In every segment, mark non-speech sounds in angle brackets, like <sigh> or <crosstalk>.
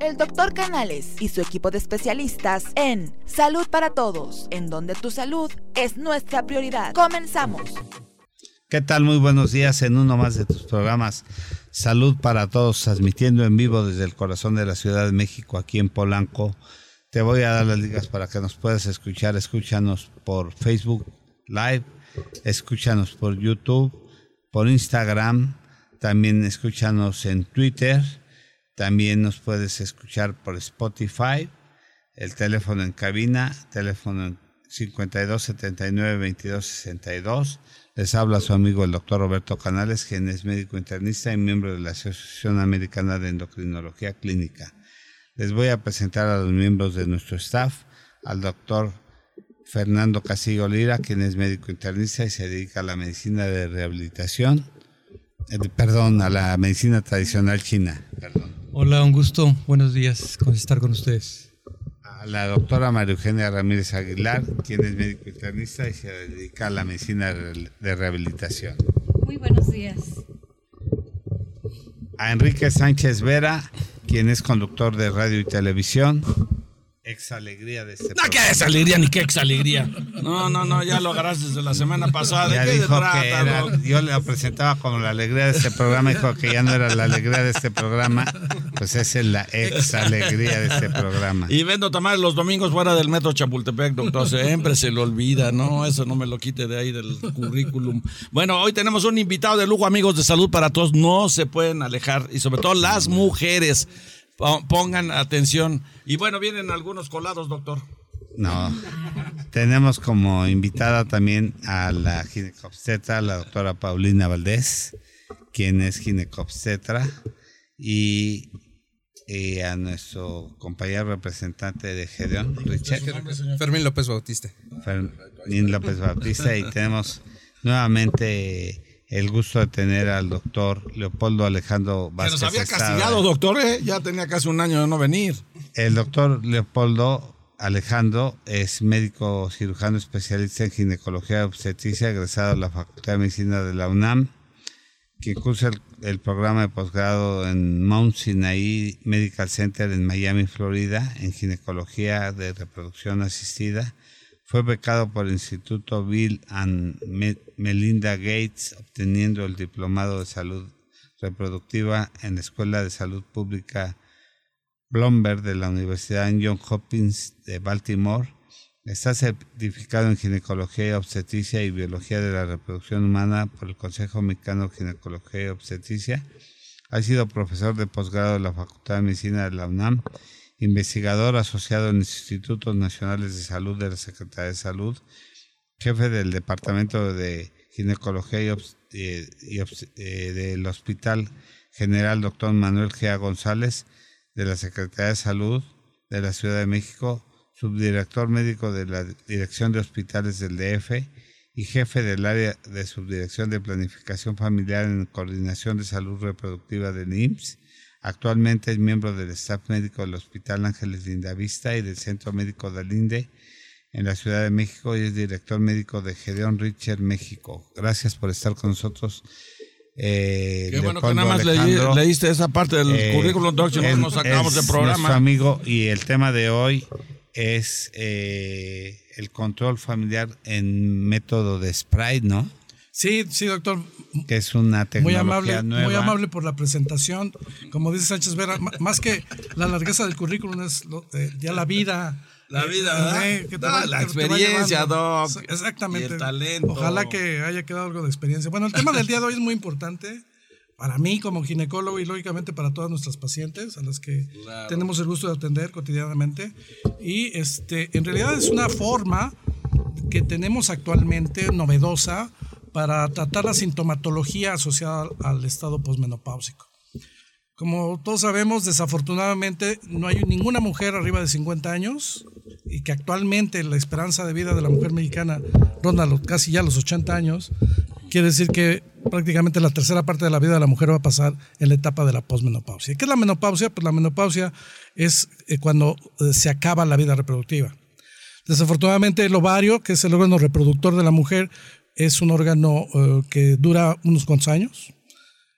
El doctor Canales y su equipo de especialistas en Salud para Todos, en donde tu salud es nuestra prioridad. Comenzamos. ¿Qué tal? Muy buenos días en uno más de tus programas Salud para Todos, transmitiendo en vivo desde el corazón de la Ciudad de México, aquí en Polanco. Te voy a dar las ligas para que nos puedas escuchar. Escúchanos por Facebook Live, escúchanos por YouTube, por Instagram, también escúchanos en Twitter también nos puedes escuchar por Spotify, el teléfono en cabina, teléfono 52 79 22 62. Les habla su amigo el doctor Roberto Canales, quien es médico internista y miembro de la Asociación Americana de Endocrinología Clínica. Les voy a presentar a los miembros de nuestro staff, al doctor Fernando Casillo Lira, quien es médico internista y se dedica a la medicina de rehabilitación, eh, perdón, a la medicina tradicional china. Perdón. Hola, un gusto. Buenos días con estar con ustedes. A la doctora María Eugenia Ramírez Aguilar, quien es médico internista y se dedica a la medicina de rehabilitación. Muy buenos días. A Enrique Sánchez Vera, quien es conductor de radio y televisión ex alegría de este No, qué ex alegría ni qué ex alegría. No, no, no, ya lo agarraste desde la semana pasada. Ya dijo que era, yo le presentaba como la alegría de este programa, dijo que ya no era la alegría de este programa, pues esa es la ex alegría de este programa. Y vendo tamales los domingos fuera del metro Chapultepec, doctor, siempre se lo olvida, no, eso no me lo quite de ahí del currículum. Bueno, hoy tenemos un invitado de lujo, amigos de salud para todos, no se pueden alejar, y sobre todo las mujeres pongan atención. Y bueno, vienen algunos colados, doctor. No, tenemos como invitada también a la ginecobstetra, la doctora Paulina Valdés, quien es ginecobstetra, y, a nuestro compañero representante de Gedeón, Richard. Fermín López Bautista. Fermín López Bautista, y tenemos nuevamente el gusto de tener al doctor Leopoldo Alejandro Vázquez. Que nos había castigado, doctor, ¿eh? ya tenía casi un año de no venir. El doctor Leopoldo Alejandro es médico cirujano especialista en ginecología y obstetricia, egresado de la Facultad de Medicina de la UNAM, que cursa el, programa de posgrado en Mount Sinai Medical Center en Miami, Florida, en ginecología de reproducción asistida fue becado por el Instituto Bill and Melinda Gates, obteniendo el Diplomado de Salud Reproductiva en la Escuela de Salud Pública Blomberg de la Universidad Johns Hopkins de Baltimore. Está certificado en ginecología obstetricia y biología de la reproducción humana por el Consejo Mexicano de Ginecología y Obstetricia. Ha sido profesor de posgrado de la Facultad de Medicina de la UNAM investigador asociado en Institutos Nacionales de Salud de la Secretaría de Salud, jefe del Departamento de Ginecología y, eh, eh, del Hospital General Dr. Manuel G. González de la Secretaría de Salud de la Ciudad de México, subdirector médico de la Dirección de Hospitales del DF y jefe del área de subdirección de planificación familiar en coordinación de salud reproductiva del IMSS Actualmente es miembro del staff médico del Hospital Ángeles Lindavista y del Centro Médico de Linde en la Ciudad de México y es director médico de Gedeón Richard México. Gracias por estar con nosotros. Eh, Qué bueno que nada más leíste esa parte del eh, currículum, doctor, no nos sacamos de programa. Nuestro amigo y el tema de hoy es eh, el control familiar en método de Sprite, ¿no? Sí, sí, doctor. Que es una tecnología muy amable, nueva. Muy amable por la presentación. Como dice Sánchez Vera, más que la largueza del currículum es eh, ya la vida. La vida, eh, la experiencia, doc. Exactamente. el talento. Ojalá que haya quedado algo de experiencia. Bueno, el tema del día de hoy es muy importante para mí como ginecólogo y lógicamente para todas nuestras pacientes a las que tenemos el gusto de atender cotidianamente. Y este, en realidad es una forma que tenemos actualmente novedosa para tratar la sintomatología asociada al estado posmenopáusico. Como todos sabemos, desafortunadamente no hay ninguna mujer arriba de 50 años y que actualmente la esperanza de vida de la mujer mexicana ronda casi ya los 80 años. Quiere decir que prácticamente la tercera parte de la vida de la mujer va a pasar en la etapa de la posmenopausia. ¿Qué es la menopausia? Pues la menopausia es eh, cuando eh, se acaba la vida reproductiva. Desafortunadamente el ovario, que es el órgano reproductor de la mujer, es un órgano eh, que dura unos cuantos años.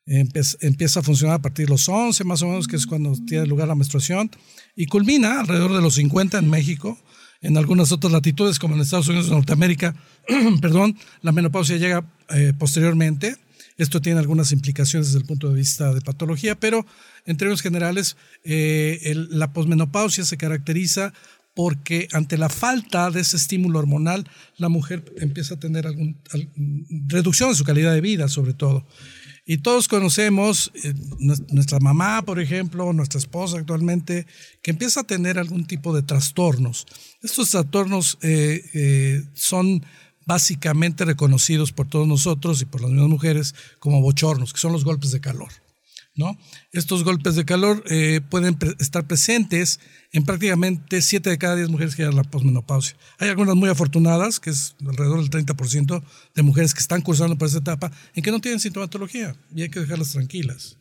empieza a funcionar a partir de los 11, más o menos, que es cuando tiene lugar la menstruación, y culmina alrededor de los 50 en México. En algunas otras latitudes, como en Estados Unidos de Norteamérica, <clears throat> perdón, la menopausia llega eh, posteriormente. Esto tiene algunas implicaciones desde el punto de vista de patología, pero en términos generales, eh, la posmenopausia se caracteriza porque ante la falta de ese estímulo hormonal, la mujer empieza a tener reducción de su calidad de vida, sobre todo. Y todos conocemos, eh, nuestra mamá, por ejemplo, nuestra esposa actualmente, que empieza a tener algún tipo de trastornos. Estos trastornos eh, eh, son básicamente reconocidos por todos nosotros y por las mismas mujeres como bochornos, que son los golpes de calor. ¿No? Estos golpes de calor pueden estar presentes en prácticamente 7 de cada 10 mujeres que llegan a la posmenopausia. Hay algunas muy afortunadas, que es alrededor del 30% de mujeres que están cursando por esa etapa, en que no tienen sintomatología y hay que dejarlas tranquilas.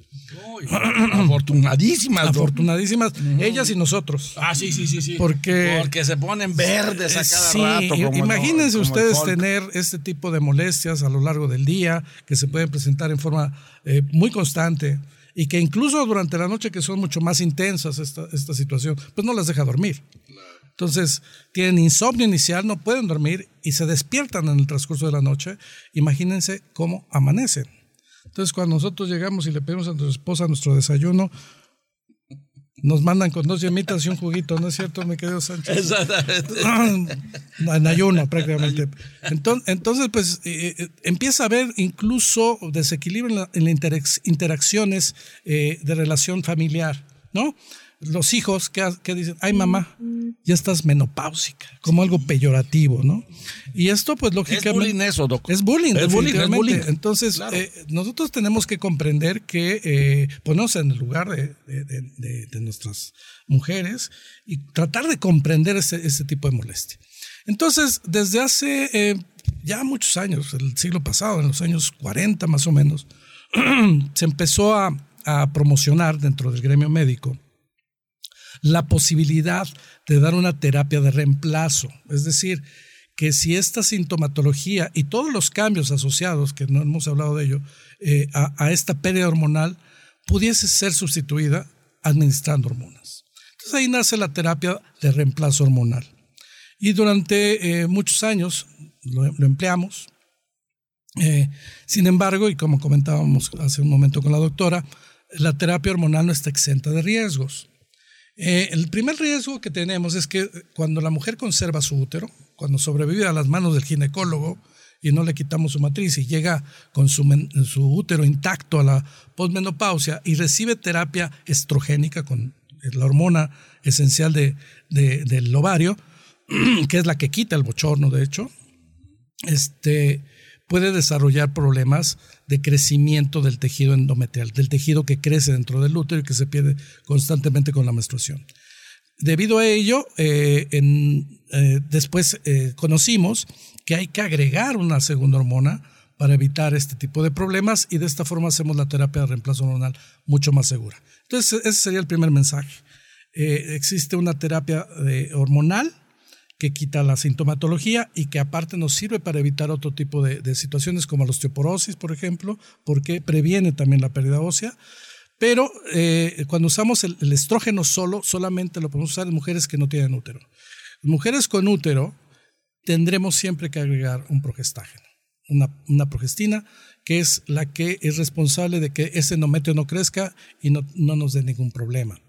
Afortunadísimas. Afortunadísimas, ellas y nosotros. Ah, sí, sí, sí, sí. Porque, Porque se ponen verdes a cada rato. imagínense ustedes tener este tipo de molestias a lo largo del día, que se pueden presentar en forma eh, muy constante y que incluso durante la noche, que son mucho más intensas esta, esta situación, pues no las deja dormir. Entonces, tienen insomnio inicial, no pueden dormir y se despiertan en el transcurso de la noche. Imagínense cómo amanecen. Entonces, cuando nosotros llegamos y le pedimos a nuestra esposa nuestro desayuno, nos mandan con dos yemitas y un juguito, ¿no es cierto, mi querido Sánchez? Exactamente. en ayuno, prácticamente. Entonces, pues eh, eh, empieza a haber incluso desequilibrio en, las interacciones eh, de relación familiar, ¿no? Los hijos que, dicen, ay mamá, ya estás menopáusica, como algo peyorativo, ¿no? Y esto pues lógicamente... Es bullying eso, doctor. Es bullying, es bullying, Entonces, eh, nosotros tenemos que comprender que eh, ponernos en el lugar de, nuestras mujeres y tratar de comprender ese, tipo de molestia. Entonces, desde hace eh, ya muchos años, el siglo pasado, en los años 40 más o menos, <clears throat> se empezó a promocionar dentro del gremio médico la posibilidad de dar una terapia de reemplazo. Es decir, que si esta sintomatología y todos los cambios asociados, que no hemos hablado de ello, eh, a, esta pérdida hormonal, pudiese ser sustituida administrando hormonas. Entonces ahí nace la terapia de reemplazo hormonal. Y durante eh, muchos años lo, empleamos. Eh, sin embargo, y como comentábamos hace un momento con la doctora, la terapia hormonal no está exenta de riesgos. Eh, el primer riesgo que tenemos es que cuando la mujer conserva su útero, cuando sobrevive a las manos del ginecólogo y no le quitamos su matriz y llega con su, útero intacto a la posmenopausia y recibe terapia estrogénica con la hormona esencial del ovario, <clears throat> que es la que quita el bochorno, de hecho, este, puede desarrollar problemas de crecimiento del tejido endometrial, del tejido que crece dentro del útero y que se pierde constantemente con la menstruación. Debido a ello, eh, eh, después eh, conocimos que hay que agregar una segunda hormona para evitar este tipo de problemas y de esta forma hacemos la terapia de reemplazo hormonal mucho más segura. Entonces, ese sería el primer mensaje. existe una terapia hormonal que quita la sintomatología y que aparte nos sirve para evitar otro tipo de, situaciones como la osteoporosis, por ejemplo, porque previene también la pérdida ósea. Pero eh, cuando usamos el, estrógeno solo, solamente lo podemos usar en mujeres que no tienen útero. mujeres con útero tendremos siempre que agregar un progestágeno, una, progestina, que es la que es responsable de que ese endometrio no crezca y no, no nos dé ningún problema.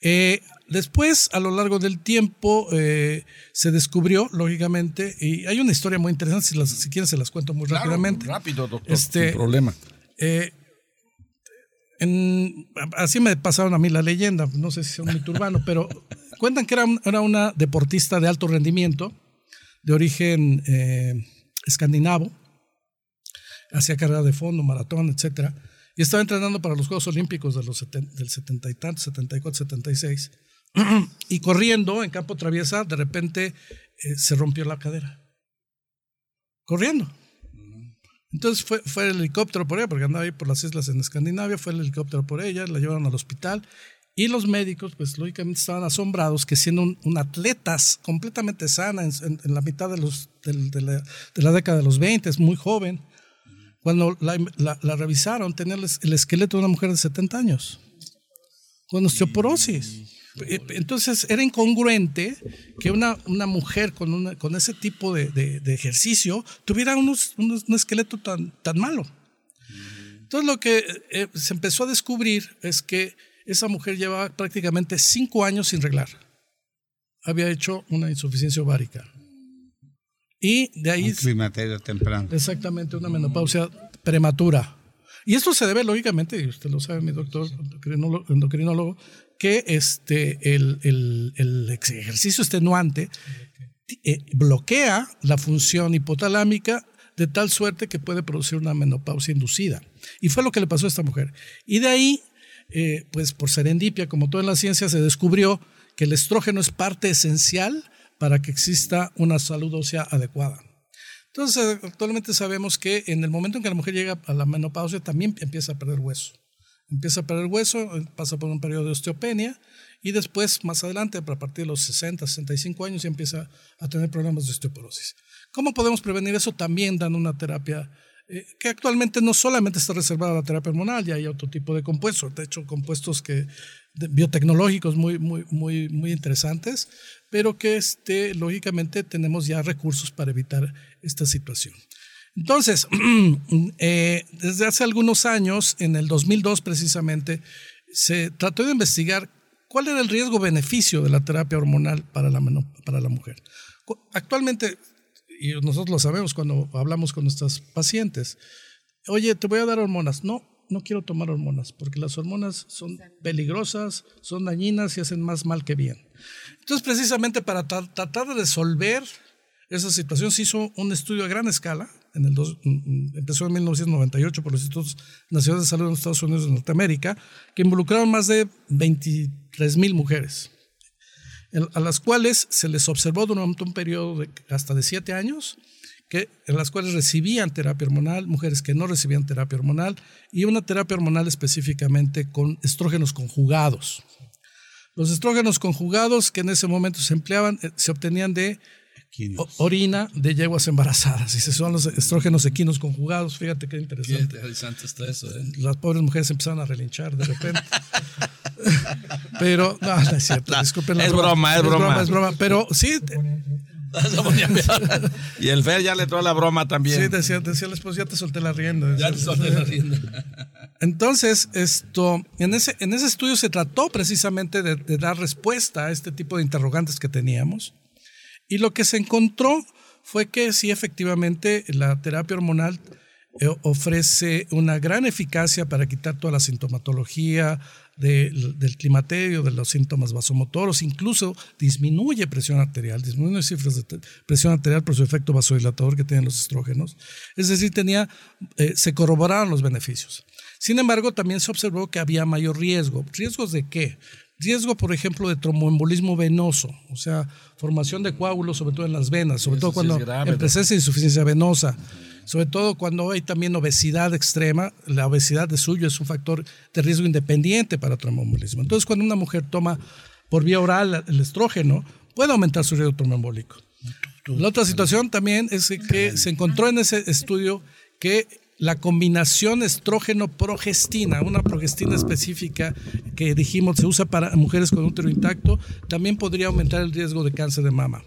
Eh, después, a lo largo del tiempo, eh, se descubrió, lógicamente, y hay una historia muy interesante, si, las, si quieren se las cuento muy rápidamente. Rápido, doctor, este, sin problema. Eh, así me pasaron a mí la leyenda, no sé si es un mito urbano, pero <laughs> cuentan que era, era, una deportista de alto rendimiento, de origen escandinavo, hacía carrera de fondo, maratón, etcétera y estaba entrenando para los Juegos Olímpicos de los del 70 y tanto, 74, 76. Y corriendo en campo traviesa, de repente eh, se rompió la cadera. Corriendo. Entonces fue, fue el helicóptero por ella, porque andaba ahí por las islas en Escandinavia, fue el helicóptero por ella, la llevaron al hospital y los médicos, pues lógicamente estaban asombrados que siendo un, atleta completamente sana en, la mitad de, los, de, la, de, la, década de los 20, es muy joven, cuando la, la revisaron, tenía el esqueleto de una mujer de 70 años, con osteoporosis. Eh, entonces era incongruente que una, una mujer con, una, con ese tipo de, de, ejercicio tuviera unos, un esqueleto tan, tan malo. Entonces lo que eh, se empezó a descubrir es que esa mujer llevaba prácticamente cinco años sin reglar. Había hecho una insuficiencia ovárica. Y de ahí... Un climaterio temprano. Exactamente, una menopausia prematura. Y esto se debe, lógicamente, y usted lo sabe, mi doctor endocrinólogo, que este, el, ejercicio extenuante eh, bloquea la función hipotalámica de tal suerte que puede producir una menopausia inducida. Y fue lo que le pasó a esta mujer. Y de ahí, eh, pues por serendipia, como toda en la ciencia, se descubrió que el estrógeno es parte esencial para que exista una salud ósea adecuada. Entonces, actualmente sabemos que en el momento en que la mujer llega a la menopausia, también empieza a perder hueso empieza a perder hueso, eh, pasa por un periodo de osteopenia y después, más adelante, a partir de los 60, 65 años, ya empieza a tener problemas de osteoporosis. ¿Cómo podemos prevenir eso? También dando una terapia eh, que actualmente no solamente está reservada a la terapia hormonal, ya hay otro tipo de compuestos, de hecho compuestos que, biotecnológicos muy, muy, muy, muy interesantes, pero que este, lógicamente tenemos ya recursos para evitar esta situación. Entonces, <clears throat> eh, desde hace algunos años, en el 2002 precisamente, se trató de investigar cuál era el riesgo-beneficio de la terapia hormonal para la, para la mujer. Actualmente, y nosotros lo sabemos cuando hablamos con nuestras pacientes, oye, te voy a dar hormonas. No, no quiero tomar hormonas, porque las hormonas son peligrosas, son dañinas y hacen más mal que bien. Entonces, precisamente para tratar de resolver esa situación, se hizo un estudio a gran escala en el dos, mm, mm, empezó en 1998 por los Institutos Nacionales de Salud en los Estados Unidos de Norteamérica, que involucraron más de 23 mil mujeres, a las cuales se les observó durante un periodo de hasta de 7 años, que, en las cuales recibían terapia hormonal, mujeres que no recibían terapia hormonal, y una terapia hormonal específicamente con estrógenos conjugados. Los estrógenos conjugados que en ese momento se empleaban eh, se obtenían de orina de yeguas embarazadas. Dice, son los estrógenos equinos conjugados. Fíjate qué interesante. Qué interesante está eso. ¿eh? Las pobres mujeres empezaron a relinchar de repente. <laughs> pero, no, no es cierto. <laughs> Disculpen es broma, es, broma. Es broma, pero sí. <laughs> y el Fer ya le trae la broma también. Sí, decía, decía el esposo, ya te solté la rienda. Ya te solté la rienda. Entonces, esto, en ese, en ese estudio se trató precisamente de, de dar respuesta a este tipo de interrogantes que teníamos. Y lo que se encontró fue que sí, efectivamente, la terapia hormonal eh, ofrece una gran eficacia para quitar toda la sintomatología del climaterio, de los síntomas vasomotoros, incluso disminuye presión arterial, disminuye cifras de presión arterial por su efecto vasodilatador que tienen los estrógenos. Es decir, tenía, eh, se corroboraron los beneficios. Sin embargo, también se observó que había mayor riesgo. ¿Riesgos de qué? Riesgo, por ejemplo, de tromboembolismo venoso, o sea, formación de coágulos, sobre todo en las venas, sobre todo cuando en presencia de insuficiencia venosa, sobre todo cuando hay también obesidad extrema. La obesidad de suyo es un factor de riesgo independiente para tromboembolismo. Entonces, cuando una mujer toma por vía oral el estrógeno, puede aumentar su riesgo tromboembólico. La otra situación también es que se encontró en ese estudio que la combinación estrógeno-progestina, una progestina específica que dijimos se usa para mujeres con útero intacto, también podría aumentar el riesgo de cáncer de mama.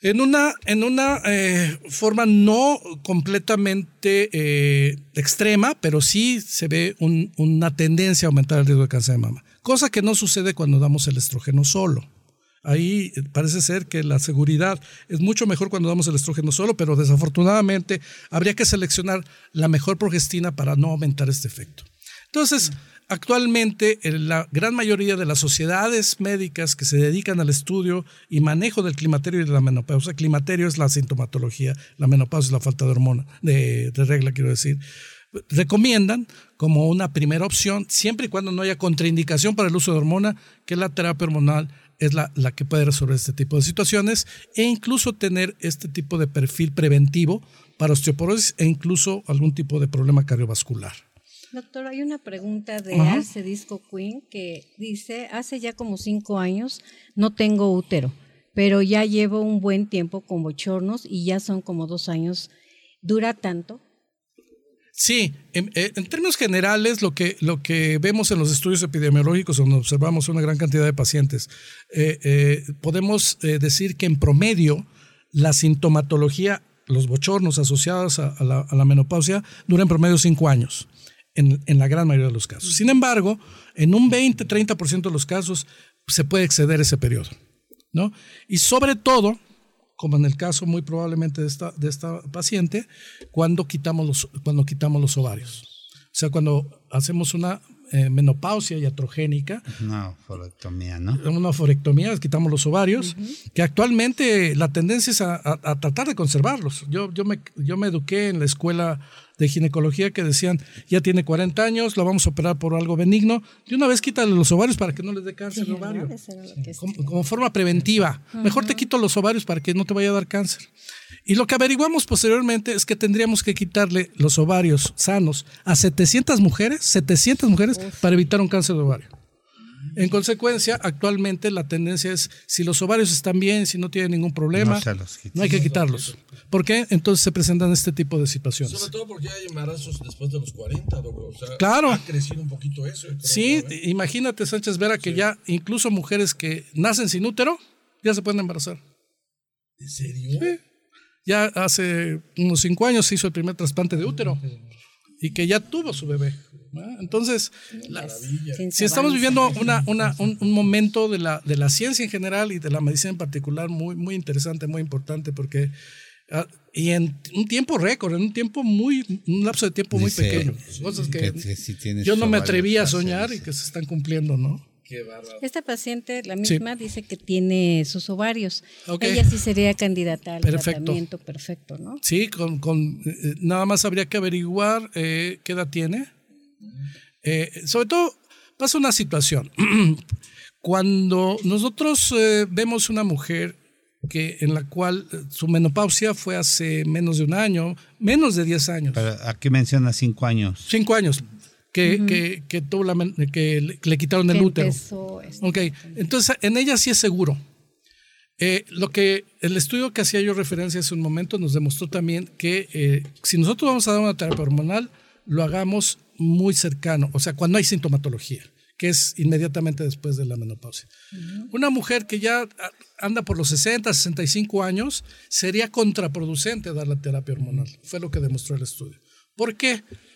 En una, en una eh, forma no completamente eh, extrema, pero sí se ve una tendencia a aumentar el riesgo de cáncer de mama, cosa que no sucede cuando damos el estrógeno solo. Ahí parece ser que la seguridad es mucho mejor cuando damos el estrógeno solo, pero desafortunadamente habría que seleccionar la mejor progestina para no aumentar este efecto. Entonces, actualmente la gran mayoría de las sociedades médicas que se dedican al estudio y manejo del climaterio y de la menopausia, climaterio es la sintomatología, la menopausia es la falta de hormona, de, de regla quiero decir, recomiendan como una primera opción, siempre y cuando no haya contraindicación para el uso de hormona, que la terapia hormonal es la, la, que puede resolver este tipo de situaciones e incluso tener este tipo de perfil preventivo para osteoporosis e incluso algún tipo de problema cardiovascular. Doctor, hay una pregunta de Arce Disco Queen que dice, hace ya como cinco años no tengo útero, pero ya llevo un buen tiempo con bochornos y ya son como dos años dura tanto? Sí, en, eh, en, términos generales, lo que, lo que vemos en los estudios epidemiológicos, donde observamos una gran cantidad de pacientes, eh, eh, podemos decir que en promedio la sintomatología, los bochornos asociados a, a, la, a la, menopausia, duran en promedio cinco años, en, en, la gran mayoría de los casos. Sin embargo, en un 20-30% de los casos se puede exceder ese periodo. ¿no? Y sobre todo, como en el caso muy probablemente de esta, de esta paciente, cuando quitamos, los, cuando quitamos los ovarios. O sea, cuando hacemos una eh, menopausia iatrogénica. Una forectomía, ¿no? Una forectomía, quitamos los ovarios, uh -huh. que actualmente la tendencia es a, a, a, tratar de conservarlos. Yo, yo, me, yo me eduqué en la escuela de ginecología que decían, ya tiene 40 años, lo vamos a operar por algo benigno, y una vez quítale los ovarios para que no les dé cáncer de ovario, como, como, forma preventiva. Uh -huh. Mejor te quito los ovarios para que no te vaya a dar cáncer. Y lo que averiguamos posteriormente es que tendríamos que quitarle los ovarios sanos a 700 mujeres, 700 mujeres, Uf. para evitar un cáncer de ovario. En consecuencia, actualmente la tendencia es, si los ovarios están bien, si no tienen ningún problema, no, no hay que quitarlos. ¿Por qué? Entonces se presentan este tipo de situaciones. Sobre todo porque hay embarazos después de los 40, o sea, claro. ha crecido un poquito eso. Sí, imagínate, Sánchez Vera, que sí. ya incluso mujeres que nacen sin útero, ya se pueden embarazar. ¿En serio? Sí. Ya hace unos cinco años se hizo el primer trasplante de útero y que ya tuvo su bebé. Entonces, la, si estamos viviendo una, una, un, un, momento de la, de la ciencia en general y de la medicina en particular muy, muy interesante, muy importante, porque uh, y en un tiempo récord, en un tiempo muy, un lapso de tiempo muy Dice, pequeño, cosas que, que si yo no me atrevía a soñar y que se están cumpliendo, ¿no? Esta paciente, la misma, sí. dice que tiene sus ovarios. Okay. Ella sí sería candidata al perfecto. tratamiento perfecto, ¿no? Sí, con, con eh, nada más habría que averiguar eh, qué edad tiene. Eh, sobre todo, pasa una situación. <clears throat> Cuando nosotros eh, vemos una mujer que en la cual su menopausia fue hace menos de un año, menos de 10 años. Pero aquí menciona 5 años. 5 años que, uh -huh. que, que, tuvo la, que le, le quitaron el útero. Ok, entonces en ella sí es seguro. Eh, lo que el estudio que hacía yo referencia hace un momento nos demostró también que eh, si nosotros vamos a dar una terapia hormonal, lo hagamos muy cercano, o sea, cuando hay sintomatología, que es inmediatamente después de la menopausia. Uh -huh. Una mujer que ya anda por los 60, 65 años, sería contraproducente dar la terapia hormonal. Fue lo que demostró el estudio. ¿Por qué? porque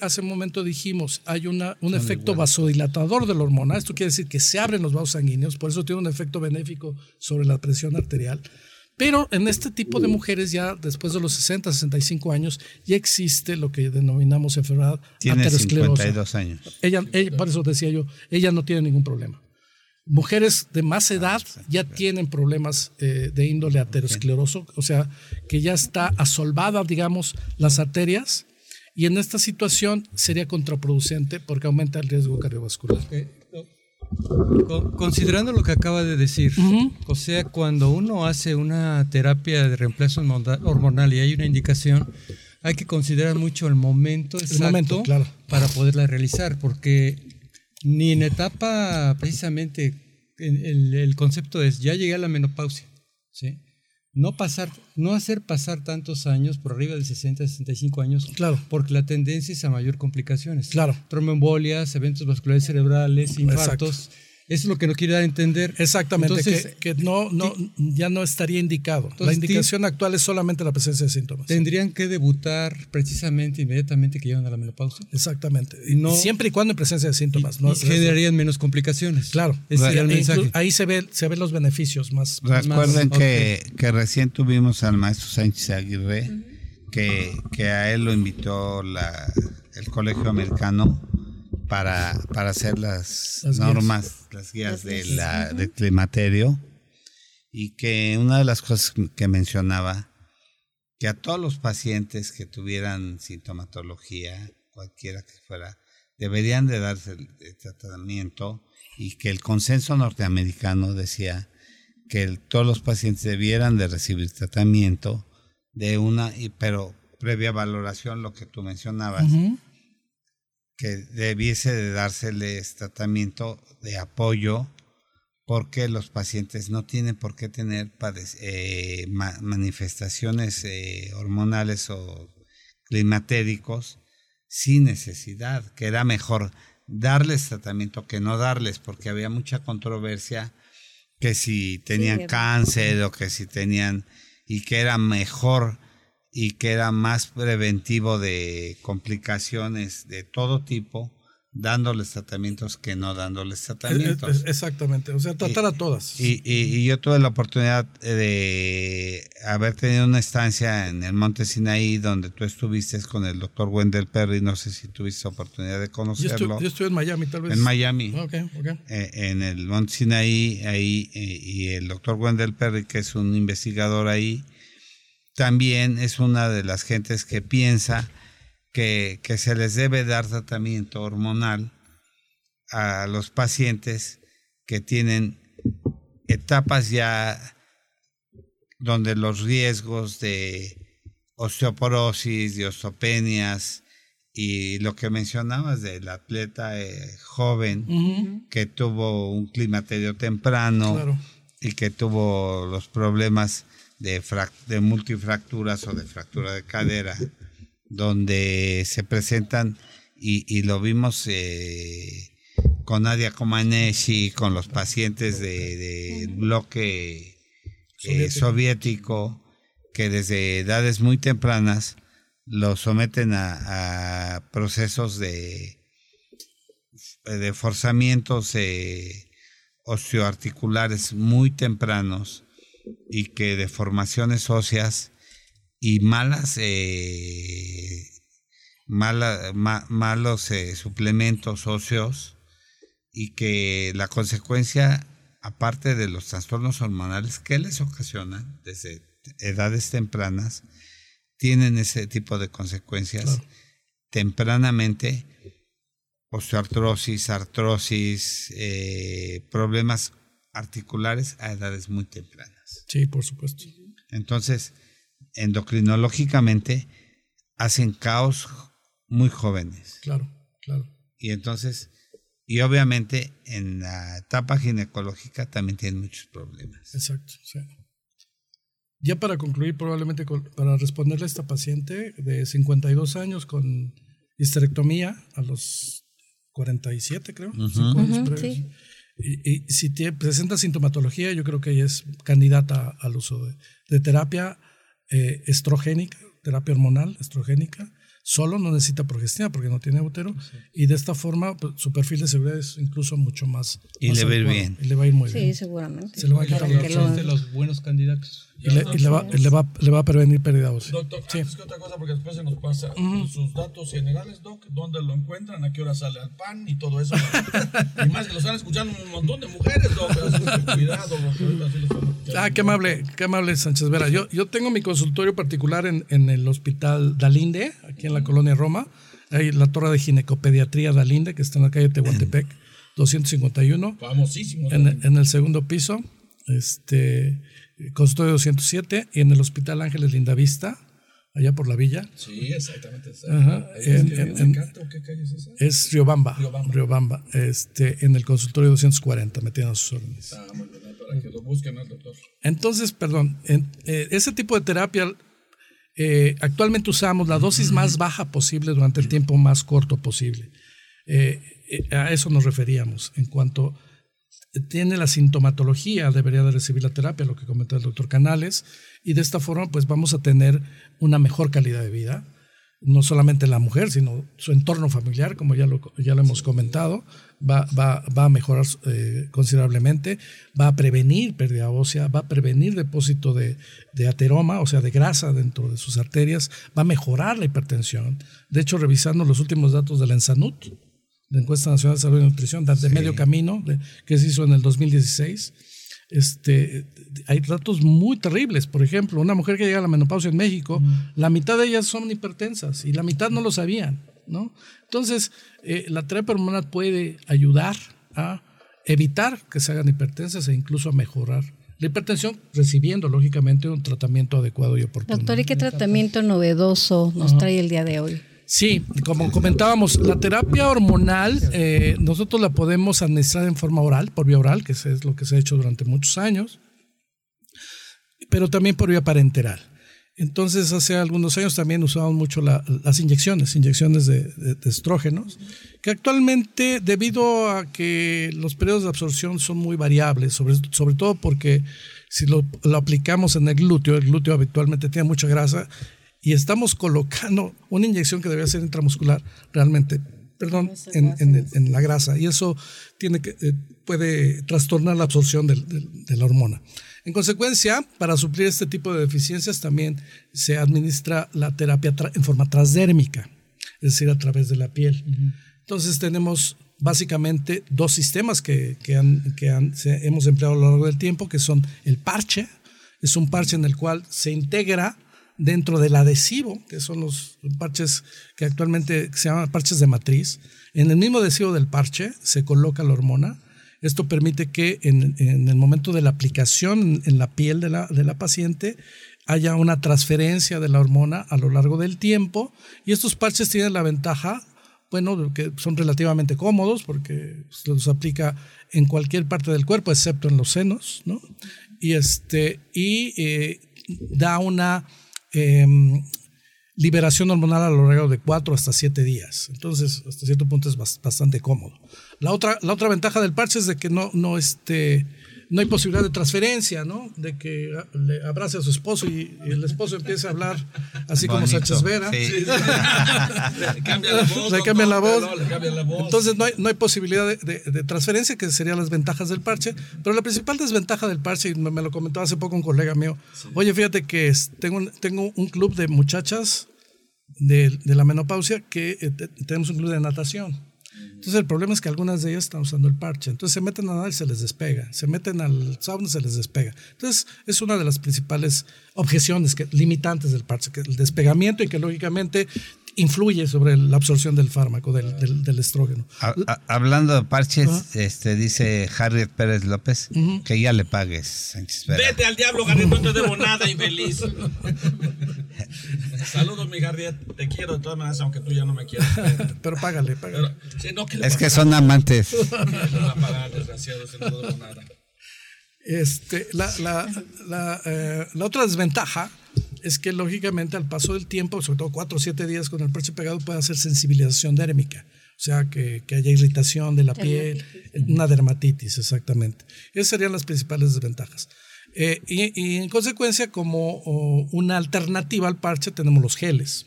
hace un momento dijimos, hay una, un efecto vasodilatador de la hormona, esto quiere decir que se abren los vasos sanguíneos, por eso tiene un efecto benéfico sobre la presión arterial. Pero en este tipo de mujeres ya después de los 60, 65 años ya existe lo que denominamos enfermedad tiene aterosclerosa. 52 años. Ella, ella, por eso decía yo, ella no tiene ningún problema. Mujeres de más edad ya tienen problemas eh, de índole ateroscleroso, o sea, que ya está asolvada, digamos, las arterias y en esta situación sería contraproducente porque aumenta el riesgo cardiovascular. Considerando lo que acaba de decir, uh -huh. o sea, cuando uno hace una terapia de reemplazo hormonal y hay una indicación, hay que considerar mucho el momento exacto el momento, claro. para poderla realizar, porque ni en etapa precisamente el, el concepto es ya llegué a la menopausia, ¿sí? No pasar, no hacer pasar tantos años por arriba de 60, 65 años, claro. porque la tendencia es a mayor complicaciones. Claro. Tromboembolias, eventos vasculares cerebrales, infartos. Exacto. Eso es lo que no quiere dar a entender. Exactamente, entonces, que, que, no, no, ya no estaría indicado. Entonces, la indicación actual es solamente la presencia de síntomas. Tendrían que debutar precisamente inmediatamente que llegan a la menopausia. Exactamente. Y no, Siempre y cuando en presencia de síntomas. Y, ¿no? y generarían menos complicaciones. Claro. Ese sería el mensaje. Ahí se ven se ve los beneficios más. Recuerden más, que, okay. que recién tuvimos al maestro Sánchez Aguirre, uh -huh. que, que a él lo invitó la, el Colegio Americano para, para hacer las, las normas, guías. las guías las de la, del climaterio, y que una de las cosas que mencionaba, que a todos los pacientes que tuvieran sintomatología, cualquiera que fuera, deberían de darse el, el tratamiento y que el consenso norteamericano decía que el, todos los pacientes debieran de recibir tratamiento de una, y, pero previa valoración, lo que tú mencionabas, uh -huh que debiese de dárseles tratamiento de apoyo porque los pacientes no tienen por qué tener eh, manifestaciones eh, hormonales o climatéricos sin necesidad, que era mejor darles tratamiento que no darles, porque había mucha controversia que si tenían cáncer o que si tenían y que era mejor y que era más preventivo de complicaciones de todo tipo dándoles tratamientos que no dándoles tratamientos. Exactamente, o sea, tratar a todas. Y, y, yo tuve la oportunidad de haber tenido una estancia en el Monte Sinaí donde tú estuviste con el doctor Wendell Perry, no sé si tuviste oportunidad de conocerlo. Yo, estuve en Miami, tal vez. En Miami. Ah, okay, okay. Eh, en el Monte Sinaí, ahí, eh, y el doctor Wendell Perry, que es un investigador ahí, también es una de las gentes que piensa que, se les debe dar tratamiento hormonal a los pacientes que tienen etapas ya donde los riesgos de osteoporosis, de osteopenias y lo que mencionabas del atleta eh, joven que tuvo un climaterio temprano y que tuvo los problemas de, de multifracturas o de fractura de cadera donde se presentan y, lo vimos eh, con Nadia Comaneci, con los pacientes del bloque eh, soviético. que desde edades muy tempranas los someten a, procesos de, de forzamientos eh, osteoarticulares muy tempranos y que de formaciones óseas y malas, eh, malos eh, suplementos óseos y que la consecuencia, aparte de los trastornos hormonales que les ocasionan desde edades tempranas, tienen ese tipo de consecuencias tempranamente, osteoartrosis, artrosis, eh, problemas articulares a edades muy tempranas. Sí, por supuesto. Entonces, endocrinológicamente hacen caos muy jóvenes. Claro, claro. Y entonces, y obviamente en la etapa ginecológica también tienen muchos problemas. Exacto, sí. Ya para concluir, probablemente para responderle a esta paciente de 52 años con histerectomía a los 47, creo, y, si presenta sintomatología, yo creo que ella es candidata al uso de terapia eh, estrogénica, terapia hormonal estrogénica, solo no necesita progestina porque no tiene útero y de esta forma pues, su perfil de seguridad es incluso mucho más y le va a ir bien. Y le va a ir muy bien. sí seguramente. Se le va a quitar de los buenos candidatos. Y, le, y le, va, le, va, le, va, a prevenir pérdida ósea. Doctor, sí. antes que otra cosa, porque después se nos pasa sus datos generales, Doc, dónde lo encuentran, a qué hora sale al pan y todo eso. <laughs> y más que lo están escuchando un montón de mujeres, Doc, cuidado. Ah, qué amable, qué amable Sánchez Vera. Yo, yo tengo mi consultorio particular en, en el hospital Dalinde, aquí en la colonia Roma. Hay la torre de ginecopediatría Dalinde, que está en la calle Tehuantepec, <clears throat> 251. Famosísimo. En, en el segundo piso. Este Consultorio 207 y en el Hospital Ángeles Lindavista, allá por la villa. Sí, exactamente. ¿Es, en, qué calle es esa? Es Riobamba. Riobamba. Este, en el consultorio 240, metiendo sus órdenes. Ah, muy bien, para que lo busquen al doctor. Entonces, perdón, eh, ese tipo de terapia eh, actualmente usamos la dosis más baja posible durante el tiempo más corto posible. Eh, a eso nos referíamos en cuanto tiene la sintomatología, debería de recibir la terapia, lo que comentó el doctor Canales, y de esta forma pues vamos a tener una mejor calidad de vida, no solamente la mujer, sino su entorno familiar, como ya lo, ya lo hemos comentado, va, va, va a mejorar eh, considerablemente, va a prevenir pérdida ósea, va a prevenir depósito de, de ateroma, o sea, de grasa dentro de sus arterias, va a mejorar la hipertensión. De hecho, revisando los últimos datos de la ENSANUT, la Encuesta Nacional de Salud y Nutrición, de medio camino, que se hizo en el 2016, este, hay datos muy terribles. Por ejemplo, una mujer que llega a la menopausia en México, mm. la mitad de ellas son hipertensas y la mitad no lo sabían. ¿no? Entonces, eh, la terapia hormonal puede ayudar a evitar que se hagan hipertensas e incluso a mejorar la hipertensión, recibiendo lógicamente un tratamiento adecuado y oportuno. Doctor, ¿y qué tratamiento novedoso nos trae el día de hoy? Sí, como comentábamos, la terapia hormonal eh, nosotros la podemos administrar en forma oral, por vía oral, que es lo que se ha hecho durante muchos años, pero también por vía parenteral. Entonces, hace algunos años también usábamos mucho las inyecciones, inyecciones de, estrógenos, que actualmente, debido a que los periodos de absorción son muy variables, sobre, sobre todo porque si lo, lo aplicamos en el glúteo, el glúteo habitualmente tiene mucha grasa, y estamos colocando una inyección que debería ser intramuscular realmente, perdón, en, la grasa y eso tiene que, eh, puede trastornar la absorción de, la hormona. En consecuencia, para suplir este tipo de deficiencias también se administra la terapia en forma transdérmica, es decir, a través de la piel. Entonces tenemos básicamente dos sistemas que, han, que hemos empleado a lo largo del tiempo, que son el parche, es un parche en el cual se integra dentro del adhesivo, que son los parches que actualmente se llaman parches de matriz, en el mismo adhesivo del parche se coloca la hormona. Esto permite que en, el momento de la aplicación en la piel de la, de la paciente haya una transferencia de la hormona a lo largo del tiempo y estos parches tienen la ventaja, bueno, que son relativamente cómodos porque se los aplica en cualquier parte del cuerpo excepto en los senos, ¿no? Y, este, y eh, da una Em, liberación hormonal a lo largo de 4 hasta 7 días. Entonces, hasta cierto punto es bastante cómodo. La otra, la otra ventaja del parche es de que no, no, este, no hay posibilidad de transferencia, ¿no? De que le abrace a su esposo y, el esposo empiece a hablar así como Sánchez Vera. <laughs> le cambia la voz. Le cambia la voz. Entonces no hay, no hay posibilidad de, transferencia, que serían las ventajas del parche. Pero la principal desventaja del parche, y me, lo comentó hace poco un colega mío, oye, fíjate que tengo, un, tengo un club de muchachas de, la menopausia que eh, tenemos un club de natación. Entonces el problema es que algunas de ellas están usando el parche. Entonces se meten a nadar y se les despega. Se meten al sauna y se les despega. Entonces es una de las principales objeciones que, limitantes del parche, que el despegamiento y que lógicamente influye sobre la absorción del fármaco, del, del, estrógeno. hablando de parches, este, dice Harriet Pérez López que ya le pagues. Vete al diablo, Harriet, no te debo nada, infeliz. <laughs> Saludos, mi Harriet. Te quiero de todas maneras, aunque tú ya no me quieras. <laughs> Pero págale, págale. es que son amantes. <laughs> Este, la, la, la, eh, la otra desventaja es que lógicamente al paso del tiempo, sobre todo cuatro o siete días con el parche pegado, puede hacer sensibilización dérmica. O sea, que, haya irritación de la piel, una dermatitis, exactamente. Esas serían las principales desventajas. Eh, y, en consecuencia, como una alternativa al parche, tenemos los geles.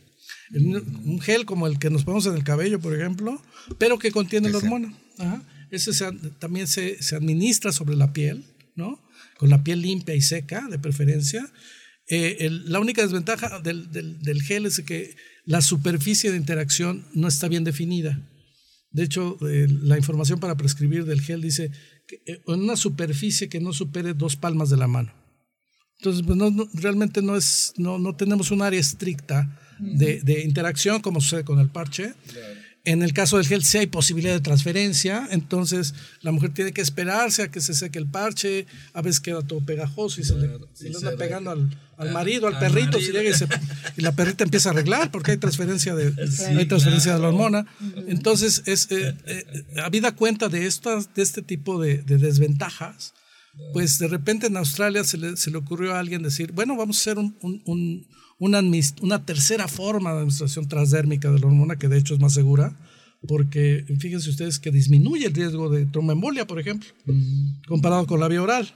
un gel como el que nos ponemos en el cabello, por ejemplo, pero que contiene la hormona. Ese también se, se, administra sobre la piel, ¿no? Con la piel limpia y seca, de preferencia, eh, la única desventaja del, del, gel es que la superficie de interacción no está bien definida. De hecho, eh, la información para prescribir del gel dice que eh, una superficie que no supere dos palmas de la mano. Entonces, pues no, realmente no, es, no, no tenemos un área estricta de, de, interacción como sucede con el parche. En el caso del gel sí hay posibilidad de transferencia, entonces la mujer tiene que esperarse a que se seque el parche, a veces queda todo pegajoso y se le, anda pegando al, al, marido, al, perrito, si llega y, la perrita empieza a arreglar porque hay transferencia de, <laughs> hay transferencia de la hormona. Entonces, es, eh, eh, habida cuenta de, estas, de este tipo de, desventajas, pues de repente en Australia se le, se le, ocurrió a alguien decir, bueno, vamos a hacer un, un una, una tercera forma de administración transdérmica de la hormona, que de hecho es más segura, porque fíjense ustedes que disminuye el riesgo de tromboembolia, por ejemplo, comparado con la vía oral.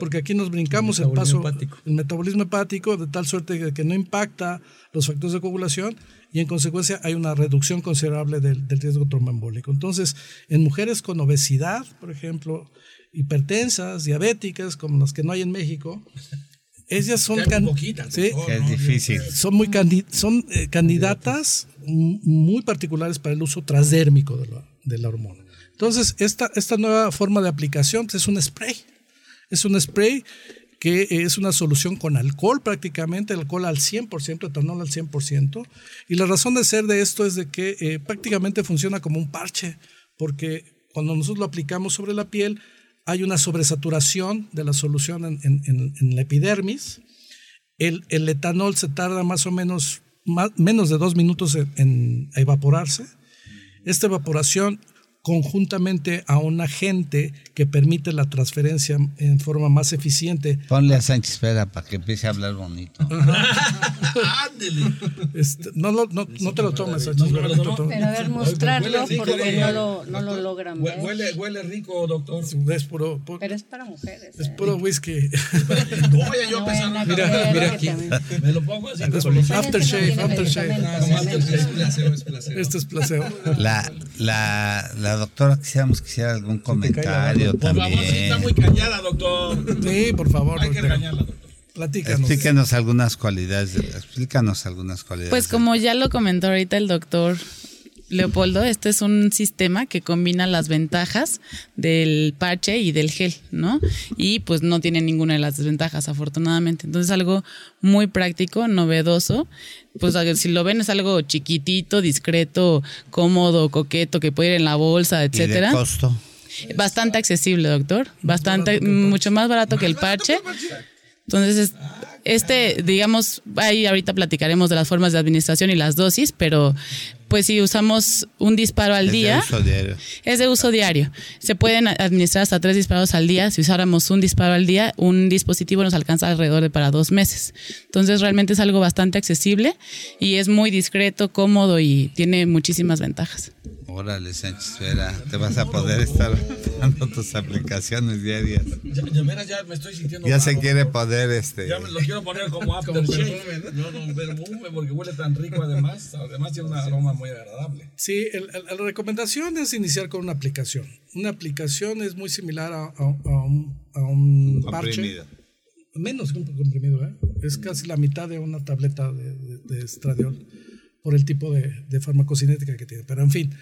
Porque aquí nos brincamos el, paso, el metabolismo hepático, de tal suerte que no impacta los factores de coagulación y en consecuencia hay una reducción considerable del, del riesgo tromboembólico. Entonces, en mujeres con obesidad, por ejemplo, hipertensas, diabéticas, como las que no hay en México, ellas son difícil. Son muy son eh, candidatas muy particulares para el uso transdérmico de la, de la hormona. Entonces, esta, esta nueva forma de aplicación pues, es un spray. Es un spray que es una solución con alcohol prácticamente, alcohol al 100%, etanol al 100%. Y la razón de ser de esto es de que eh, prácticamente funciona como un parche, porque cuando nosotros lo aplicamos sobre la piel, hay una sobresaturación de la solución en, la epidermis. El, etanol se tarda más o menos menos de dos minutos en evaporarse. Esta evaporación conjuntamente a un agente que permite la transferencia en forma más eficiente. Ponle a Sánchez Pera para que empiece a hablar bonito. <laughs> este, no, no, no, te lo tomes, Sánchez Pera. Pero a ver, mostrarlo porque no lo, no lo logran ver. Huele, huele rico, doctor. Es puro, Pero es para mujeres. Es ¿eh? puro whisky. <laughs> no vaya yo. Mira, mira aquí. Me lo pongo así. Aftershave, aftershave. Esto es placebo. La, la, la doctora quisiéramos que hiciera algún comentario también. Por favor, está muy callada, doctor. Sí, por favor. Hay que regañarla, doctor. Platícanos. Explícanos algunas cualidades. Explícanos algunas cualidades. Pues como ya lo comentó ahorita el doctor Leopoldo, este es un sistema que combina las ventajas del parche y del gel, ¿no? Y pues no tiene ninguna de las desventajas, afortunadamente. Entonces algo muy práctico, novedoso. Pues si lo ven es algo chiquitito, discreto, cómodo, coqueto, que puede ir en la bolsa, etcétera. ¿Y de costo? Bastante accesible, doctor. Bastante, mucho más barato que el parche. Entonces, este, digamos, ahí ahorita platicaremos de las formas de administración y las dosis, pero pues si usamos un disparo al día, de uso diario. es de uso diario. Se pueden administrar hasta tres disparos al día. Si usáramos un disparo al día, un dispositivo nos alcanza alrededor de para dos meses. Entonces realmente es algo bastante accesible y es muy discreto, cómodo y tiene muchísimas ventajas. Órale, Sánchez Vera, te vas a poder estar dando tus aplicaciones diarias. Ya, ya, ya me estoy sintiendo. Ya se quiere poder este. Ya me lo quiero poner como <laughs> aftershave. No, no, perfume porque huele tan rico además. Además tiene un aroma muy agradable. Sí, la recomendación es iniciar con una aplicación. Una aplicación es muy similar a, un, a un parche. Menos que un comprimido, ¿eh? Es casi la mitad de una tableta de, de, estradiol por el tipo de, de farmacocinética que tiene. Pero en fin,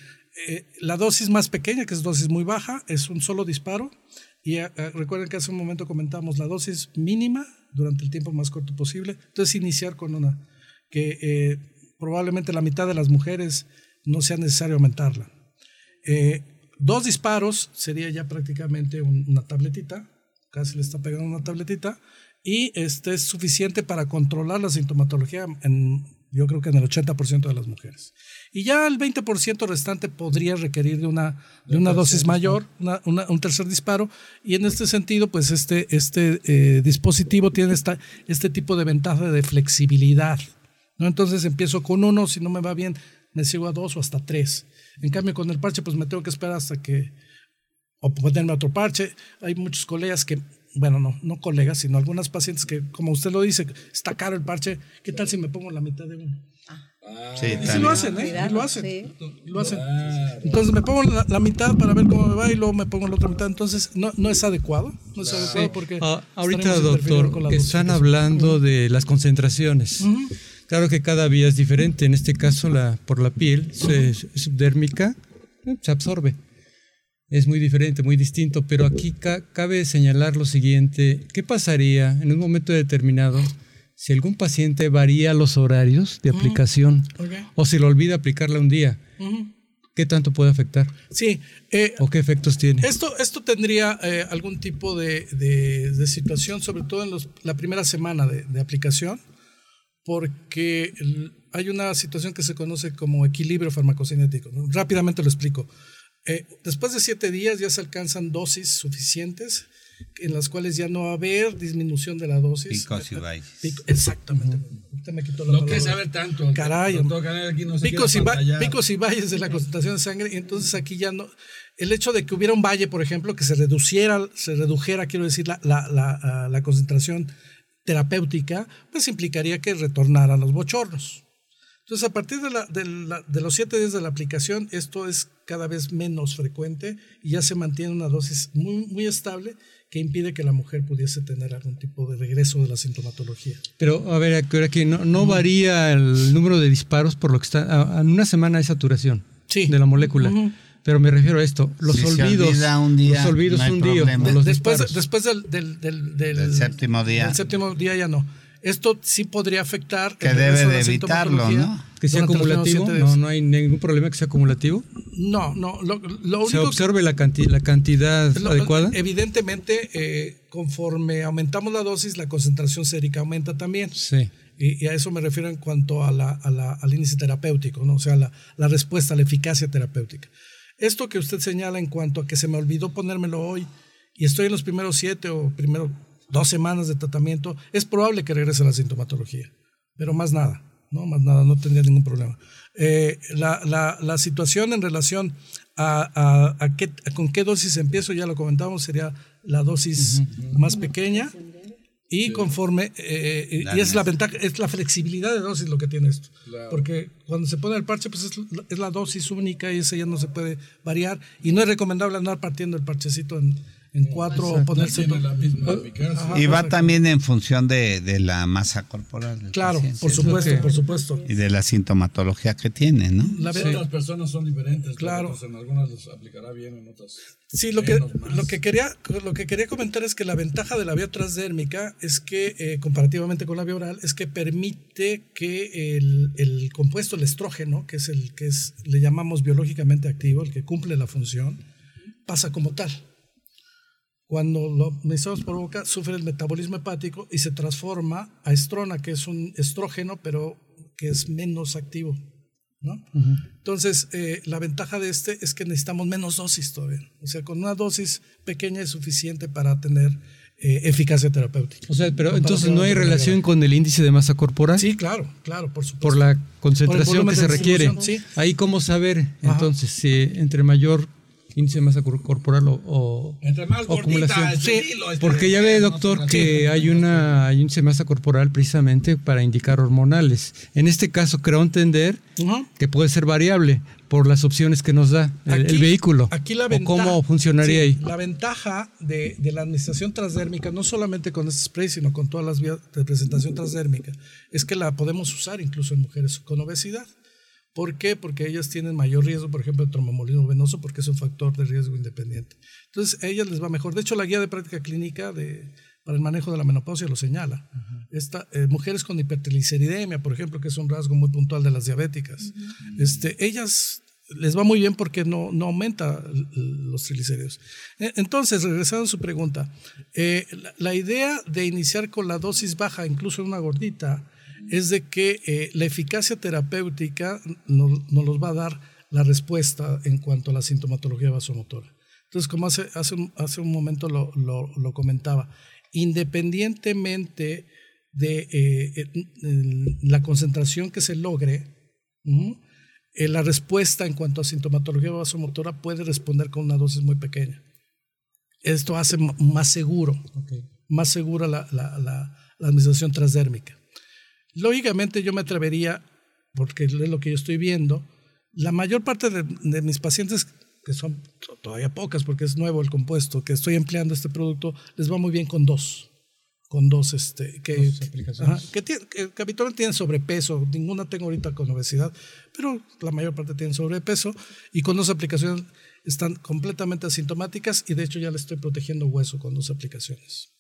eh, la dosis más pequeña, que es dosis muy baja, es un solo disparo. Y eh, eh, recuerden que hace un momento comentamos la dosis mínima durante el tiempo más corto posible. Entonces, iniciar con una que probablemente la mitad de las mujeres no sea necesario aumentarla. dos disparos sería ya prácticamente una tabletita, casi le está pegando una tabletita, y este es suficiente para controlar la sintomatología en yo creo que en el 80% de las mujeres. Y ya el 20% restante podría requerir de una, de una dosis mayor, un tercer disparo. Y en este sentido, pues este, este eh, dispositivo tiene esta, este tipo de ventaja de flexibilidad. ¿no? Entonces empiezo con uno, si no me va bien, me sigo a dos o hasta tres. En cambio, con el parche, pues me tengo que esperar hasta que, o ponerme otro parche. Hay muchos colegas que bueno, no, no colegas, sino algunas pacientes que, como usted lo dice, está caro el parche, ¿qué tal si me pongo la mitad de uno? Ah, sí, y lo hacen, ¿eh? lo hacen. Lo hacen. Entonces me pongo la, mitad para ver cómo me va y luego me pongo la otra mitad. Entonces no, no es adecuado. No es adecuado porque. Ah, ahorita, doctor, están hablando de las concentraciones. Claro que cada vía es diferente. En este caso, la, por la piel se, subdérmica eh, se absorbe es muy diferente, muy distinto, pero aquí cabe señalar lo siguiente, ¿qué pasaría en un momento determinado si algún paciente varía los horarios de aplicación o si lo olvida aplicarla un día? ¿Qué tanto puede afectar? Sí. Eh, ¿O qué efectos tiene? Esto, esto tendría eh, algún tipo de, situación, sobre todo en la primera semana de, aplicación, porque hay una situación que se conoce como equilibrio farmacocinético. Rápidamente lo explico. Eh, después de siete días ya se alcanzan dosis suficientes en las cuales ya no va a haber disminución de la dosis. Picos y valles. exactamente. Usted me quitó la Lo que es saber tanto. Caray. picos, y picos y valles de la <laughs> concentración de sangre. Entonces aquí ya no. El hecho de que hubiera un valle, por ejemplo, que se reduciera, se redujera, quiero decir, la, la, la, la concentración terapéutica, pues implicaría que retornaran los bochornos. Entonces, a partir de, los siete días de la aplicación, esto es cada vez menos frecuente y ya se mantiene una dosis muy, muy estable que impide que la mujer pudiese tener algún tipo de regreso de la sintomatología. Pero, a ver, aquí no, no varía el número de disparos por lo que está. En una semana hay saturación de la molécula. Pero me refiero a esto, los olvidos. un día, los olvidos un día. después, después del, del, séptimo día. Del séptimo día ya no. Esto sí podría afectar. Que debe de evitarlo, ¿no? Que sea acumulativo. No, no hay ningún problema que sea acumulativo. No, no. Lo, único ¿Se observe la, la cantidad adecuada? Evidentemente, eh, conforme aumentamos la dosis, la concentración sérica aumenta también. Sí. Y, a eso me refiero en cuanto a la, al índice terapéutico, ¿no? o sea, la, la respuesta, la eficacia terapéutica. Esto que usted señala en cuanto a que se me olvidó ponérmelo hoy y estoy en los primeros siete o primeros dos semanas de tratamiento, es probable que regrese la sintomatología, pero más nada, no más nada, no tendría ningún problema. Eh, la, la, la, situación en relación a, a, qué, con qué dosis empiezo, ya lo comentábamos, sería la dosis más pequeña y conforme, eh, eh, y es la ventaja, es la flexibilidad de dosis lo que tiene esto. Porque cuando se pone el parche, pues es, la dosis única y esa ya no se puede variar. Y no es recomendable andar partiendo el parchecito en, en cuatro ponerse la misma y va también en función de, de la masa corporal claro por supuesto por supuesto. Y de la sintomatología que tiene no la sí. otras personas son diferentes claro. en algunas les aplicará bien en otras sí lo que lo que quería lo que quería comentar es que la ventaja de la vía transdérmica es que eh, comparativamente con la vía oral es que permite que el, el compuesto el estrógeno que es el que es le llamamos biológicamente activo el que cumple la función pasa como tal cuando lo administramos por boca, sufre el metabolismo hepático y se transforma a estrona, que es un estrógeno, pero que es menos activo. ¿no? Entonces, eh, la ventaja de este es que necesitamos menos dosis todavía. O sea, con una dosis pequeña es suficiente para tener eh, eficacia terapéutica. O sea, pero entonces no hay relación con el índice de masa corporal. Sí, claro, claro, por supuesto. Por la concentración que se requiere. ¿Sí? Ahí cómo saber, entonces, si entre mayor índice de masa corporal o, Entre más acumulación. Sí, este, porque ya ve, doctor, que hay una índice de masa corporal precisamente para indicar hormonales. En este caso, creo entender que puede ser variable por las opciones que nos da el, vehículo. Aquí la ventaja, ¿Cómo funcionaría ahí? La ventaja de, de, la administración transdérmica, no solamente con este spray, sino con todas las vías de presentación transdérmica, es que la podemos usar incluso en mujeres con obesidad. ¿Por qué? Porque ellas tienen mayor riesgo, por ejemplo, de tromboembolismo venoso, porque es un factor de riesgo independiente. Entonces, a ellas les va mejor. De hecho, la guía de práctica clínica de, para el manejo de la menopausia lo señala. Esta, eh, mujeres con hipertrigliceridemia, por ejemplo, que es un rasgo muy puntual de las diabéticas, este, ellas les va muy bien porque no, no aumenta los triglicéridos. E, entonces, regresando a su pregunta, eh, la, la, idea de iniciar con la dosis baja, incluso en una gordita, es de que eh, la eficacia terapéutica nos, nos los va a dar la respuesta en cuanto a la sintomatología vasomotora. Entonces, como hace, hace, un, hace un momento lo, lo, comentaba, independientemente de eh, la concentración que se logre, eh, la respuesta en cuanto a sintomatología vasomotora puede responder con una dosis muy pequeña. Esto hace más seguro, más segura la, la, la, la administración transdérmica. Lógicamente yo me atrevería, porque es lo que yo estoy viendo, la mayor parte de, mis pacientes, que son todavía pocas porque es nuevo el compuesto, que estoy empleando este producto, les va muy bien con dos. Con dos, este, que, que, que, habitualmente tienen sobrepeso, ninguna tengo ahorita con obesidad, pero la mayor parte tienen sobrepeso, y con dos aplicaciones están completamente asintomáticas y de hecho ya le estoy protegiendo hueso con dos aplicaciones,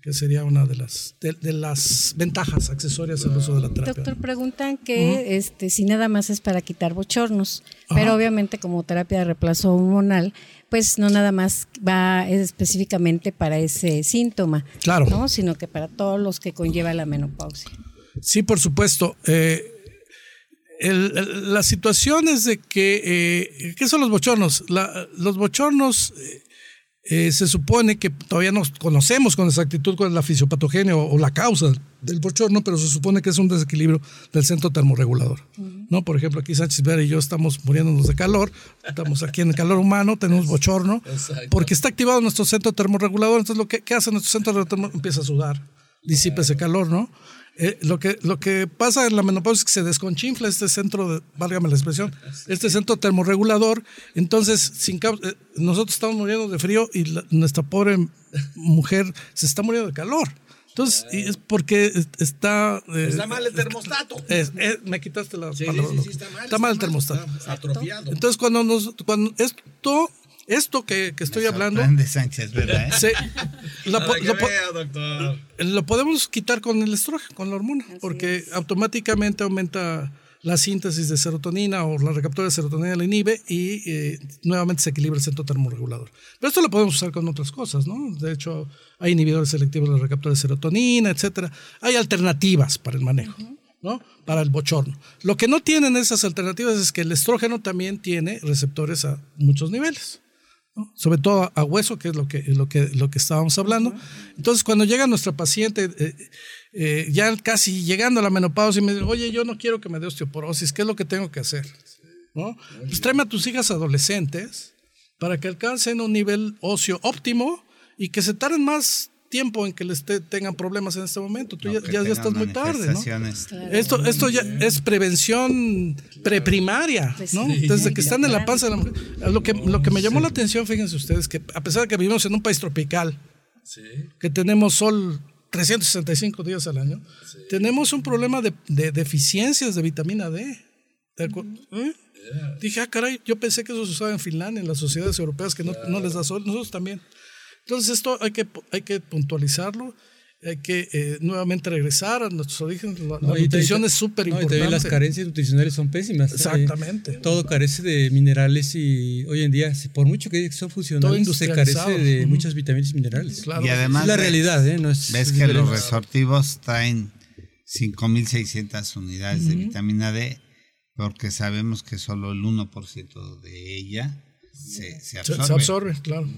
que sería una de las, de, las ventajas accesorias al uso de la terapia. Doctor, preguntan que este, si nada más es para quitar bochornos, pero obviamente como terapia de reemplazo hormonal, pues no nada más va específicamente para ese síntoma, claro. ¿no? sino que para todos los que conlleva la menopausia. Sí, por supuesto. Eh, el, la situación es de que, eh, ¿qué son los bochornos? los bochornos eh, eh, se supone que todavía no conocemos con exactitud cuál es la fisiopatogenia o, la causa del bochorno, pero se supone que es un desequilibrio del centro termorregulador. ¿no? Por ejemplo, aquí Sánchez Vera y yo estamos muriéndonos de calor, estamos aquí en el calor humano, tenemos bochorno, porque está activado nuestro centro termorregulador, entonces lo que ¿qué hace nuestro centro termorregulador empieza a sudar, disipa ese calor, ¿no? Eh, lo, que, lo que pasa en la menopausia es que se desconchinfla este centro, de, válgame la expresión, este centro termorregulador. Entonces, sin, eh, nosotros estamos muriendo de frío y nuestra pobre mujer se está muriendo de calor. Entonces, y es porque está. Eh, está mal el termostato. me quitaste la palabra. Sí, sí, está mal. Está mal el termostato. Atrofiado. Entonces, cuando, nos, cuando esto esto que, que estoy hablando. Sánchez, ¿verdad? lo, lo, podemos quitar con el estrógeno, con la hormona, porque automáticamente aumenta la síntesis de serotonina o la recaptura de serotonina la inhibe y eh, nuevamente se equilibra el centro termorregulador. Pero esto lo podemos usar con otras cosas, ¿no? De hecho, hay inhibidores selectivos de la recaptura de serotonina, etcétera. Hay alternativas para el manejo, ¿no? Para el bochorno. Lo que no tienen esas alternativas es que el estrógeno también tiene receptores a muchos niveles. Sobre todo a hueso, que es lo que, lo que, lo que estábamos hablando. Entonces, cuando llega nuestra paciente, eh, eh, ya casi llegando a la menopausia, y me dice, oye, yo no quiero que me dé osteoporosis, ¿qué es lo que tengo que hacer? ¿No? Pues tráeme a tus hijas adolescentes para que alcancen un nivel óseo óptimo y que se tarden más tiempo en que les te- tengan problemas en este momento. Tú No, ya, ya- estás muy tarde, ¿no? Esto, esto ya es prevención preprimaria, Pues ¿no? sí. Desde que están en la panza de la mujer. Lo que, lo que me llamó la atención, fíjense ustedes, que a pesar de que vivimos en un país tropical, que tenemos sol 365 días al año, tenemos un problema de, de deficiencias de vitamina D. ¿De ¿Eh? Dije, ah, caray, yo pensé que eso se usaba en Finlandia, en las sociedades europeas, que no, no les da sol, nosotros también. Entonces esto hay que, hay que puntualizarlo, hay que eh, nuevamente regresar a nuestros orígenes. La, No, nutrición es súper no, importante. también las carencias nutricionales son pésimas. ¿eh? Exactamente. Todo carece de minerales y hoy en día, por mucho que son Todo funcionales, se carece de muchas vitaminas y minerales. Claro. Y además es la ves- realidad, ¿eh? No es, Ves es que los resortivos traen 5.600 unidades de vitamina D porque sabemos que solo el 1% de ella se, se Se, absorbe. se absorbe, claro.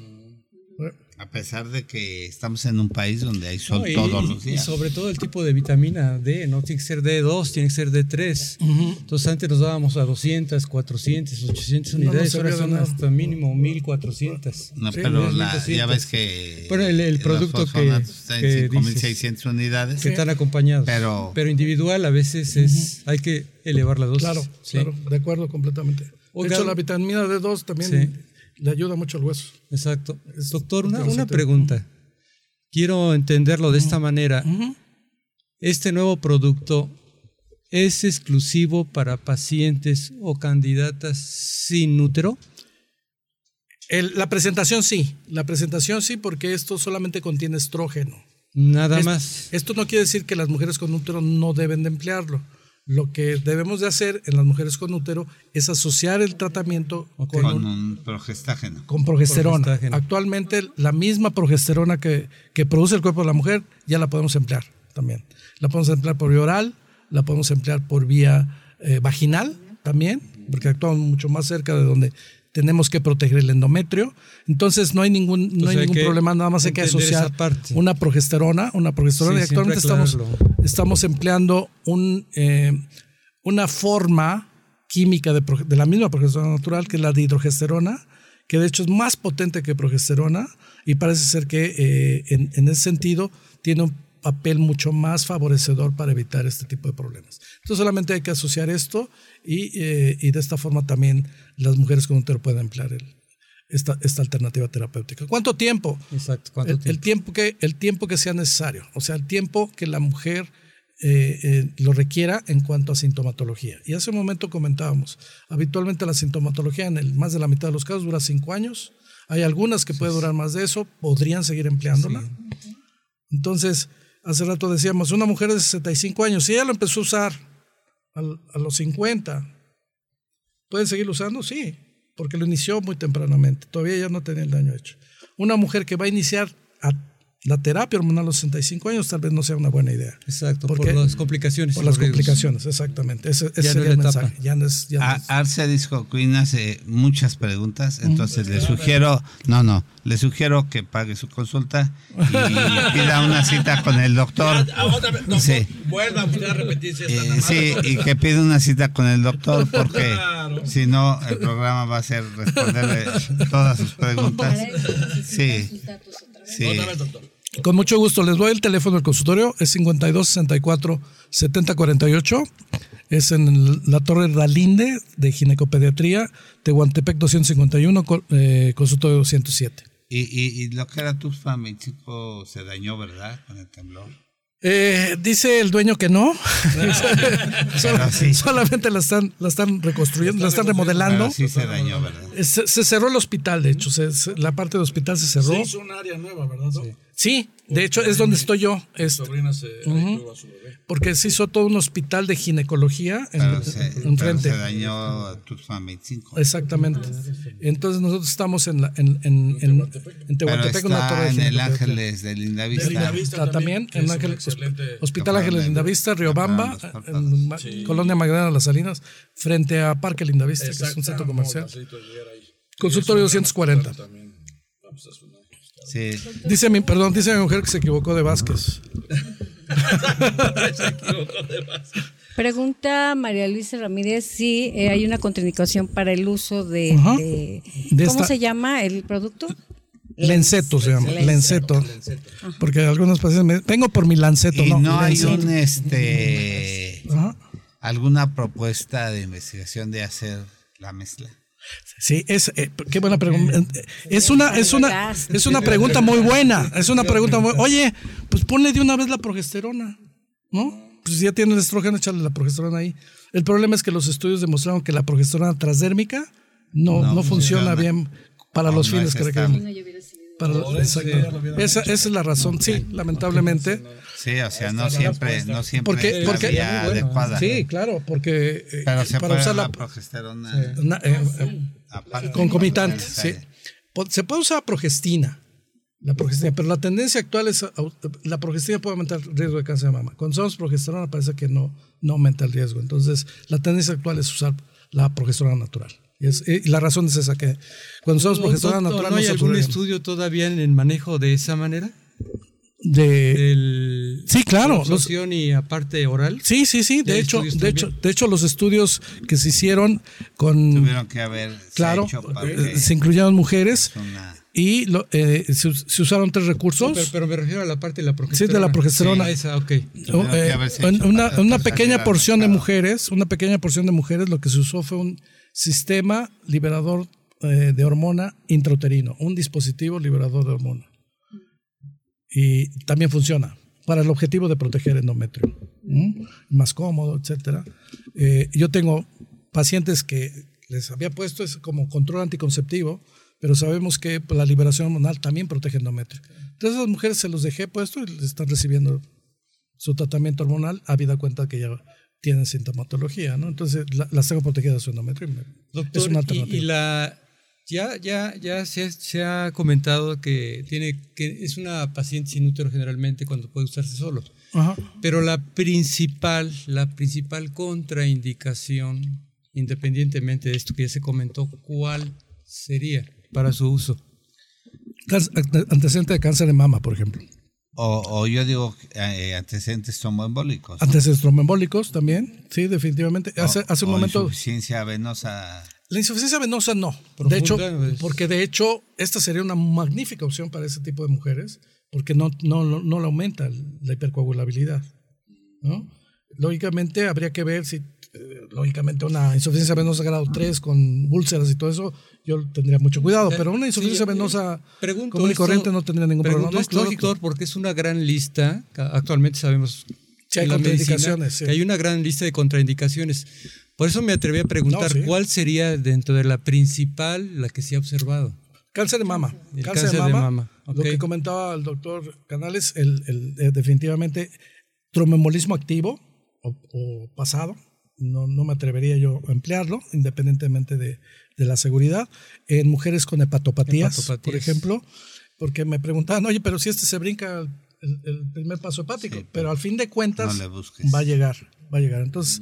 A pesar de que estamos en un país donde hay sol No, y- todos y- los Y días. sobre todo el tipo de vitamina D, no tiene que ser D2, tiene que ser D3. Entonces antes nos dábamos a 200, 400, 800 No nos unidades, servía ahora de son nada. hasta mínimo 1400. No, Sí, pero es la- 1200. ya ves que Bueno, el- el producto que- que 5.600 unidades. que están acompañados. Pero- individual a veces es hay que elevar la dosis. Claro, Sí. claro, de acuerdo completamente. De Oiga, hecho, la vitamina D2 también Sí. Le ayuda mucho al hueso. Exacto. Doctor, una, una pregunta. Quiero entenderlo de esta manera. ¿Este nuevo producto es exclusivo para pacientes o candidatas sin útero? El- la presentación sí, la presentación sí, porque esto solamente contiene estrógeno. Nada más. Esto no quiere decir que las mujeres con útero no deben de emplearlo. Lo que debemos de hacer en las mujeres con útero es asociar el tratamiento con, con un progestágeno. con progesterona. Progestágeno. Actualmente la misma progesterona que, que produce el cuerpo de la mujer ya la podemos emplear también. La podemos emplear por vía oral, la podemos emplear por vía eh, vaginal también, porque actuamos mucho más cerca de donde tenemos que proteger el endometrio. Entonces no hay ningún, Entonces hay hay ningún problema, nada más hay que asociar una progesterona, una progesterona. Sí, y actualmente estamos, estamos empleando un, eh, una forma química de, la misma progesterona natural, que es la de hidrogesterona, que de hecho es más potente que progesterona y parece ser que eh, en, en ese sentido tiene un papel mucho más favorecedor para evitar este tipo de problemas. Entonces solamente hay que asociar esto y, eh, y de esta forma también las mujeres con útero pueden emplear el- esta, esta alternativa terapéutica. ¿Cuánto tiempo? Exacto. ¿Cuánto el, el tiempo que, el tiempo que sea necesario, o sea, el tiempo que la mujer eh, eh, lo requiera en cuanto a sintomatología. Y hace un momento comentábamos, habitualmente la sintomatología en el, más de la mitad de los casos dura cinco años. Hay algunas que puede durar más de eso, podrían seguir empleándola. Entonces, hace rato decíamos, una mujer de 65 años, si ella lo empezó a usar a los 50, ¿puede seguirlo usando? Sí, porque lo inició muy tempranamente, todavía ya no tenía el daño hecho. Una mujer que va a iniciar a- la terapia hormonal a los 65 años tal vez no sea una buena idea. Exacto, Porque- por las complicaciones. Por las riesgos. complicaciones, exactamente. Ese, ese Ya sería el mensaje. Ya no es, ya no A- es- Arce Disco Queen hace muchas preguntas, entonces le sugiero, no, no, le sugiero que pague su consulta y pida una cita con el doctor. Doctor, Sí. Vuelva a repetir si está Eh, sí, y que pida una cita con el doctor <laughs> porque Claro. si no el programa va a ser responderle todas sus preguntas. Sí, sí. Otra vez, doctor. Con mucho gusto, les doy el teléfono del consultorio, es 52 64 70 48. Es en la Torre Dalinde de Ginecopediatría, Tehuantepec 251, co- eh, consultorio 207. Y, y, y lo que era tu chico se dañó, ¿verdad? Con el temblor. Eh, dice el dueño que no. <laughs> Sol- sí. Solamente la están, la están reconstruyendo, la están remodelando. Sí se dañó, ¿verdad? Se, se cerró el hospital, de hecho. se- se- la parte del hospital se cerró. Hizo un área nueva, ¿verdad? doc? Sí, de hecho es donde estoy yo. Este, sobrina se Ujú. a su bebé. porque se hizo todo un hospital de ginecología en, Pero se, en frente. pero se dañó Tuxpan 25. Exactamente. Entonces nosotros estamos en, la, en, en, en, en Pero Tehuantepec, una está torre de en el. Ángeles de Lindavista. Lindavista. Está también que en Ángel, excelente Hospital Ángeles Lindavista, Riobamba, Ma- Colonia Magdalena Las Salinas, frente a Parque Lindavista, que es un centro comercial. Consultorio 240. Sí. Dice mi, perdón, dice mi mujer que se equivocó de Vázquez. Pregunta María Luisa Ramírez si eh, hay una contraindicación para el uso de, de- De ¿cómo esta- se llama el producto? Lenceto se llama, Lenceto. Porque algunos pacientes me vengo por mi lanceto, Y no, no hay lenceto. un este alguna propuesta de investigación de hacer la mezcla. Sí, es eh, qué buena pregunta. Es una es una es una pregunta muy buena. Es una pregunta muy. Oye, pues ponle de una vez la progesterona, ¿no? Pues si ya tiene el estrógeno, échale la progesterona ahí. El problema es que los estudios demostraron que la progesterona transdérmica no, no, No funciona bien para No, los no fines es que requerimos. Para- exacto. esa, esa es la razón, sí, lamentablemente. Sí, o sea, no siempre, no siempre Porque, es porque la vía adecuada. sí, claro, porque eh, Pero se para puede usar la, la progesterona na- eh, eh, aparte. concomitante, Sí. sí. Po- Se puede usar progestina, la progestina, pero la tendencia actual es la progestina puede aumentar el riesgo de cáncer de mama. Cuando usamos progesterona parece que no, no aumenta el riesgo. Entonces, la tendencia actual es usar la progesterona natural. Y, es- y la razón es esa que cuando usamos progesterona ¿No, natural no hay se algún ocurre estudio todavía en el manejo de esa manera? De Del, Sí, claro, la los- y aparte oral. Sí, sí, sí. ¿Y De hecho, de hecho, de hecho, los estudios que se hicieron con Tuvieron que haber claro, hecho para eh, se incluyeron mujeres una- y lo- eh, se, se usaron tres recursos. Pero, pero me refiero a la parte de la Sí, progesterona. de la progesterona. Ah, esa, ok. O, Tuvieron que eh, una, una que pequeña porción de mujeres, una pequeña porción de mujeres, lo que se usó fue un sistema liberador eh, de hormona intrauterino, un dispositivo liberador de hormona. Y también funciona para el objetivo de proteger endometrio, ¿m? más cómodo, etcétera. Eh, yo tengo pacientes que les había puesto es como control anticonceptivo, pero sabemos que la liberación hormonal también protege endometrio. Entonces las mujeres se los dejé puesto y les están recibiendo su tratamiento hormonal, habida cuenta que ya tienen sintomatología, ¿no? Entonces la- las tengo protegidas su endometrio. y me- Doctor, es una y- alternativa. y, la ya ya ya se, ha- se ha comentado que tiene que es una paciente sin útero generalmente cuando puede usarse solo. Ajá. Pero la principal la principal contraindicación independientemente de esto que ya se comentó, ¿cuál sería para su uso? Antecedente de cáncer de mama, por ejemplo. O, o yo digo eh, antecedentes tromboembólicos. Antecedentes tromboembólicos también, sí, definitivamente. Hace, hace un o momento. Insuficiencia venosa. La insuficiencia venosa no. Profunda, de hecho, porque de hecho, esta sería una magnífica opción para ese tipo de mujeres, porque no, no, no, no le aumenta la hipercoagulabilidad. ¿no? Lógicamente, habría que ver si, eh, lógicamente, una insuficiencia venosa grado 3 con úlceras y todo eso, yo tendría mucho cuidado, pero una insuficiencia Sí, eh, venosa común y corriente no tendría ningún problema. No, esto, doctor, porque es una gran lista. Actualmente sabemos Sí, hay medicina contraindicaciones, sí. que hay una gran lista de contraindicaciones. Por eso me atreví a preguntar No, sí. cuál sería dentro de la principal la que se ha observado. Cáncer de mama. El cáncer, cáncer de de mama. Lo que comentaba el doctor Canales, el, el, eh, definitivamente tromboembolismo activo o, o pasado. No, no me atrevería yo a emplearlo, independientemente de, de la seguridad. En mujeres con hepatopatías, por ejemplo, porque me preguntaban, oye, pero si este se brinca el, el primer paso hepático, Sí, pero al fin de cuentas no le busques. va a llegar, va a llegar. Entonces,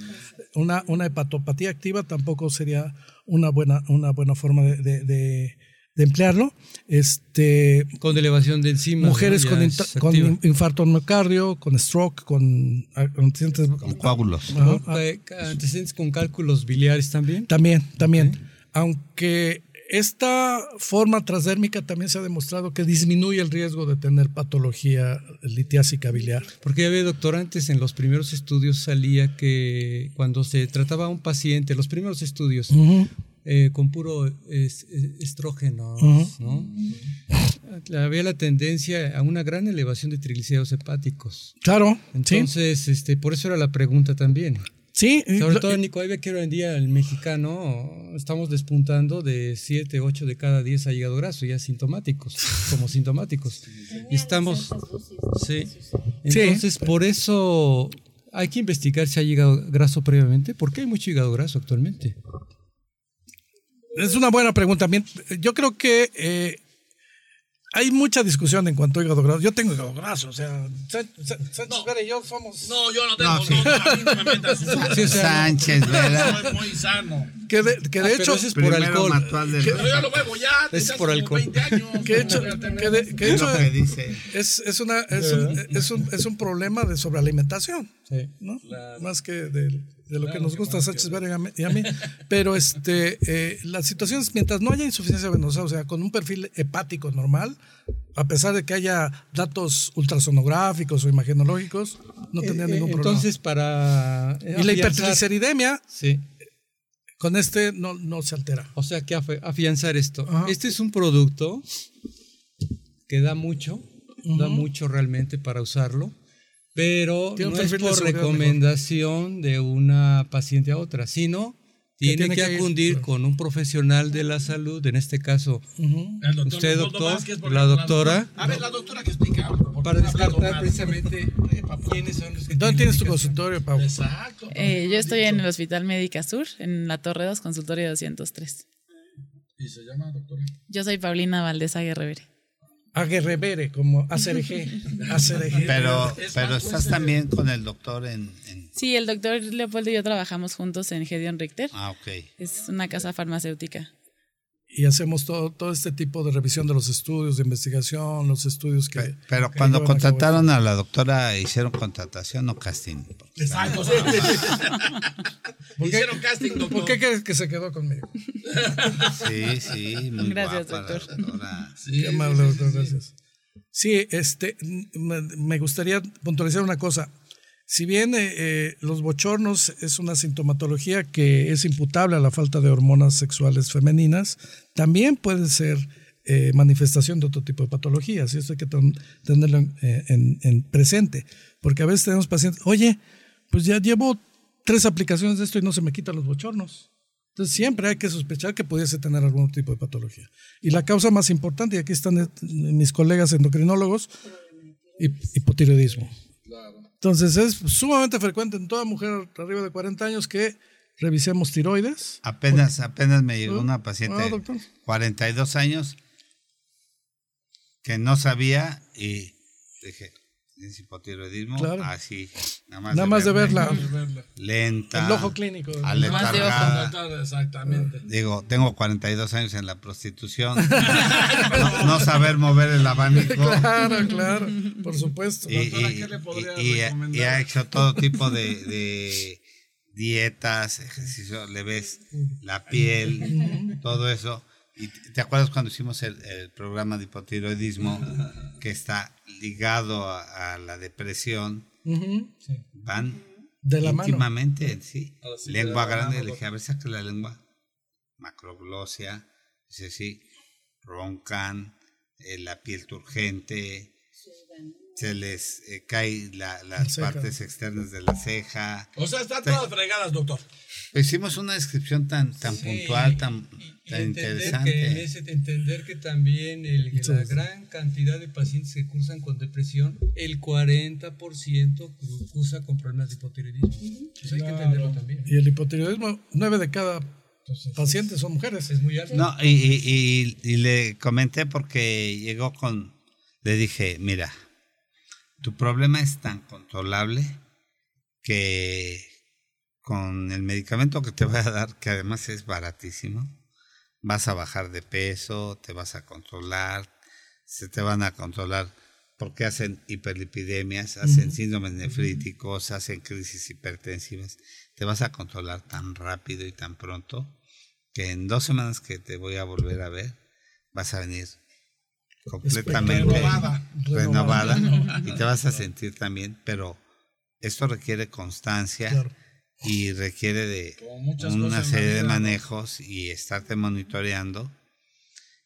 una, una hepatopatía activa tampoco sería una buena, una buena forma de, de- de- de emplearlo. Este, Con elevación de enzimas. mujeres ¿no? con, con infarto miocardio, con stroke, con antecedentes- Con coágulos. Eh, Antecedentes con cálculos biliares también. También, también. Aunque esta forma transdérmica también se ha demostrado que disminuye el riesgo de tener patología litiásica biliar. Porque ya ve, doctor, antes en los primeros estudios salía que cuando se trataba a un paciente, los primeros estudios, eh, con puro es- es- estrógeno. ¿no? Había la tendencia a una gran elevación de triglicéridos hepáticos. Claro, sí. Entonces, este, por eso era la pregunta también. Sí, Sobre todo, Nico, ahí ve que hoy en día el mexicano estamos despuntando de 7, 8 de cada 10 a hígado graso, ya sintomáticos, <laughs> como sintomáticos. Y estamos. Sí. Entonces, por eso hay que investigar si hay hígado graso previamente, porque hay mucho hígado graso actualmente. Es una buena pregunta. Yo creo que eh, hay mucha discusión en cuanto a hígado graso. Yo tengo hígado graso, o sea, Sán- Sán- Sánchez Vera y yo somos... No, yo no tengo. No, sí. no, no, a mí no me metas Sí, Sánchez, ¿verdad? Soy muy sano. Que de, que de Ah, hecho... es por alcohol. del- Pero yo lo bebo ya. Es por alcohol. 20 años. Que de hecho, que de, que hecho que es, es, una, es, un, es, un, es un problema de sobrealimentación, Sí. ¿no? Más que de, de lo que nos gusta a Sánchez Vera y a mí-. <laughs> Pero este, eh, las situaciones, mientras no haya insuficiencia venosa, o sea, con un perfil hepático normal, a pesar de que haya datos ultrasonográficos o imagenológicos, no tendría Eh, eh, ningún problema. Entonces, para. y la hipertrigliceridemia Sí. con este no, no se altera. O sea, que afi- afianzar esto. Ajá. Este es un producto que da mucho, da mucho realmente para usarlo, pero no es por recomendación de una paciente a otra, sino tiene, tiene que, que ir, acudir claro. con un profesional de la salud, en este caso doctor Usted, doctor, Vázquez, la doctora. A ver, la doctora que explica. para descartar precisamente <laughs> quiénes son los que ¿Dónde tienes tu consultorio, Pau? Exacto. Eh, yo estoy en el Hospital Médica Sur, en la Torre 2, consultorio 203. Y se llama doctora. Yo soy Paulina Valdés Aguerrevere. Aguerrevere, como ACRG. ACRG. Pero, pero estás también con el doctor en... en- Sí, el doctor Leopoldo y yo trabajamos juntos en Gedeon Richter. Ah, ok. Es una casa farmacéutica. Y hacemos todo, todo este tipo de revisión de los estudios, de investigación, los estudios que... Pe- Pero que cuando a contrataron a la doctora, ¿hicieron contratación o casting? Exacto. <laughs> Hicieron casting, doctor. ¿Por qué crees que se quedó conmigo? Sí, sí, muy Gracias, guapa la doctor. doctora. Qué amable, doctor, gracias. Sí, este, me, me gustaría puntualizar una cosa. Si bien eh, eh, los bochornos es una sintomatología que es imputable a la falta de hormonas sexuales femeninas, también puede ser eh, manifestación de otro tipo de patologías y esto hay que ten- tenerlo en, en- en presente, porque a veces tenemos pacientes, oye, pues ya llevo tres aplicaciones de esto y no se me quitan los bochornos. Entonces siempre hay que sospechar que pudiese tener algún tipo de patología. Y la causa más importante, y aquí están mis colegas endocrinólogos, hip- hipotiroidismo. Entonces es sumamente frecuente en toda mujer arriba de 40 años que revisemos tiroides. Apenas, apenas me llegó una paciente Ah, de doctor. 42 años que no sabía y dije, ¿es hipotiroidismo? Claro. Así, nada más, Nada más de verla, Lenta. el ojo clínico. Más de ojo. Exactamente. Digo, tengo 42 años en la prostitución. <laughs> no, no saber mover el abanico. Claro, claro, por supuesto. y, Doctora, y- ¿qué le podría y- y- recomendar? y ha hecho todo tipo de, de dietas, ejercicio, le ves la piel, todo eso. Y te- acuerdas cuando hicimos el, el programa de hipotiroidismo que está ligado a, a la depresión, van De la mano. íntimamente, sí. Ahora sí, lengua de la grande, mano, le dije, a ver, saca la lengua. Macroglosia, dice sí, roncan, eh, la piel turgente, se les eh, cae la- las ceja. partes externas de la ceja. O sea, están todas fregadas, doctor. Hicimos una descripción tan, tan Sí, puntual, tan, y tan entender interesante. Que en ese- entender que también el- la Entonces- gran cantidad de pacientes que cursan con depresión, el 40% cursa con problemas de hipotiroidismo. Eso hay que entenderlo también. Y el hipotiroidismo, nueve de cada paciente son mujeres. Es muy alto. No, y, y- y- y le comenté porque llegó con, le dije, mira, tu problema es tan controlable que con el medicamento que te voy a dar, que además es baratísimo, vas a bajar de peso, te vas a controlar, se te van a controlar porque hacen hiperlipidemias, hacen síndromes nefríticos, hacen crisis hipertensivas. Te vas a controlar tan rápido y tan pronto que en dos semanas que te voy a volver a ver, vas a venir completamente Renovada. renovada y te vas a sentir también, pero esto requiere constancia Claro. y requiere de una serie de manejos y estarte monitoreando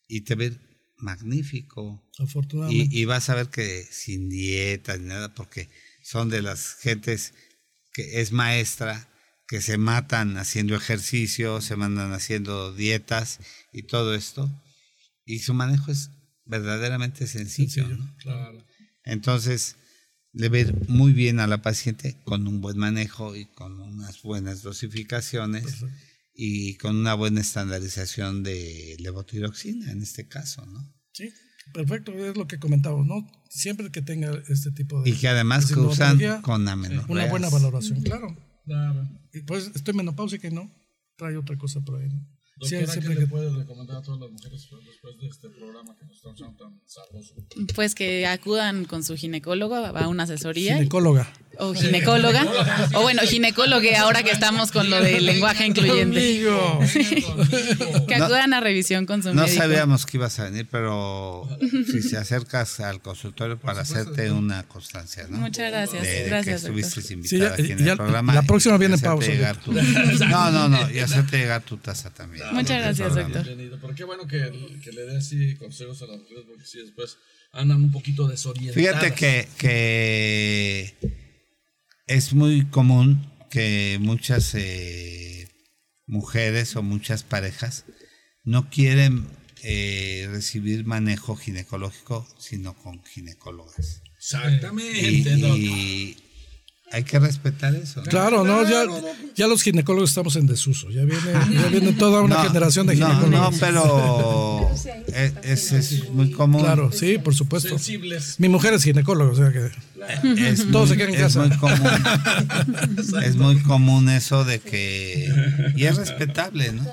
y te ver magnífico. Afortunadamente. Y, y vas a ver que sin dieta ni nada, porque son de las gentes que es maestra, que se matan haciendo ejercicio, se mandan haciendo dietas y todo esto. Y su manejo es verdaderamente sencillo. ¿no? Entonces, le ir muy bien a la paciente con un buen manejo y con unas buenas dosificaciones y con una buena estandarización de levotiroxina en este caso, ¿no? Sí, perfecto, es lo que comentamos, ¿no? Siempre que tenga este tipo de... Y que además de que usan con Una amenorreas. buena valoración, claro. Y pues estoy menopáusica y no, trae otra cosa por ahí, ¿no? Sí, Doctora, ¿qué le que- puedes recomendar a todas las mujeres después de este programa que nos están haciendo tan sabroso? Pues que acudan con su ginecólogo a una asesoría. Ginecóloga. o ginecóloga. o bueno, ginecólogo ahora que estamos con lo del lenguaje incluyente. que No- acudan a revisión con su No médico. sabíamos que ibas a venir, pero si se acercas al consultorio para hacerte una constancia, ¿no? Muchas gracias. De, de Gracias, que estuviste invitada Sí, ya- aquí en ya- el programa. la próxima y viene pausa, tu- <laughs> No, no, no, y hacerte llegar tu taza también. Muchas gracias. Bienvenido. Pero qué bueno que, que le dé así consejos a las mujeres porque si después andan un poquito desorientadas. Fíjate que, que es muy común que muchas eh, mujeres o muchas parejas no quieren eh, recibir manejo ginecológico, sino con ginecólogas. Exactamente. Y, y hay que respetar eso. ¿no? Claro, no, ya, ya los ginecólogos estamos en desuso, ya viene, ya viene toda una No, generación de no, ginecólogos. no, pero <laughs> es, es- es muy común. Claro, sí, por supuesto. Sensibles. Mi mujer es ginecóloga, o sea que es <laughs> Todos muy, se quedan en es casa. muy común <laughs> es muy común eso de que y es respetable no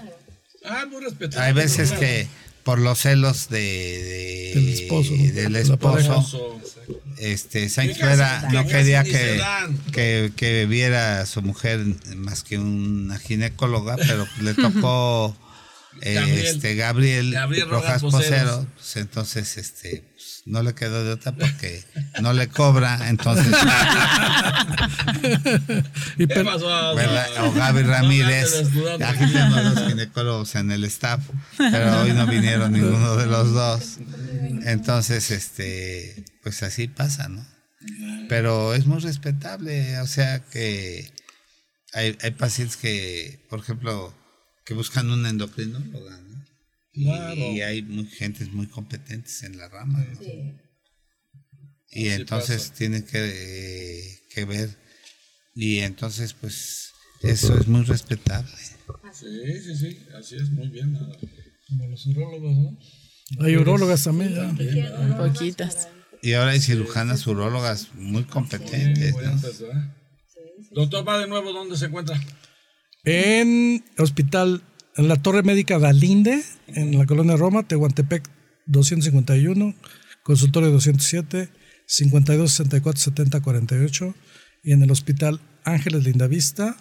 Ah, muy respetable. hay veces que por los celos de, de- Del esposo, del esposo este Sánchez Vera no quería que, que, que viera a su mujer más que una ginecóloga pero le tocó eh, <laughs> Gabriel. este Gabriel, Gabriel Rojas. Posero pues, entonces este no le quedó de otra porque no le cobra entonces <laughs> y ¿Qué pasó? ¿verdad? O Gaby Ramírez. Aquí tenemos los ginecólogos en el staff, pero hoy no vinieron ninguno de los dos. Entonces, este, pues así pasa, ¿no? Pero es muy respetable, o sea que hay, hay pacientes que, por ejemplo, que buscan una endocrinóloga, ¿no? Y, y hay muy, gentes muy competentes en la rama. ¿no? Y entonces tienen que, eh, que ver. Y entonces, pues, eso es muy respetable. Sí, sí, sí. Así es, muy bien. nada. hay urólogas también. ya. Poquitas. Y ahora hay cirujanas urólogas muy competentes, ¿no? Doctor, va de nuevo, ¿dónde se encuentra? En hospital, en la Torre Médica Dalinde, en la colonia Roma, Tehuantepec 251, consultorio 207, 52 64 70 48, y en el hospital Ángeles Lindavista,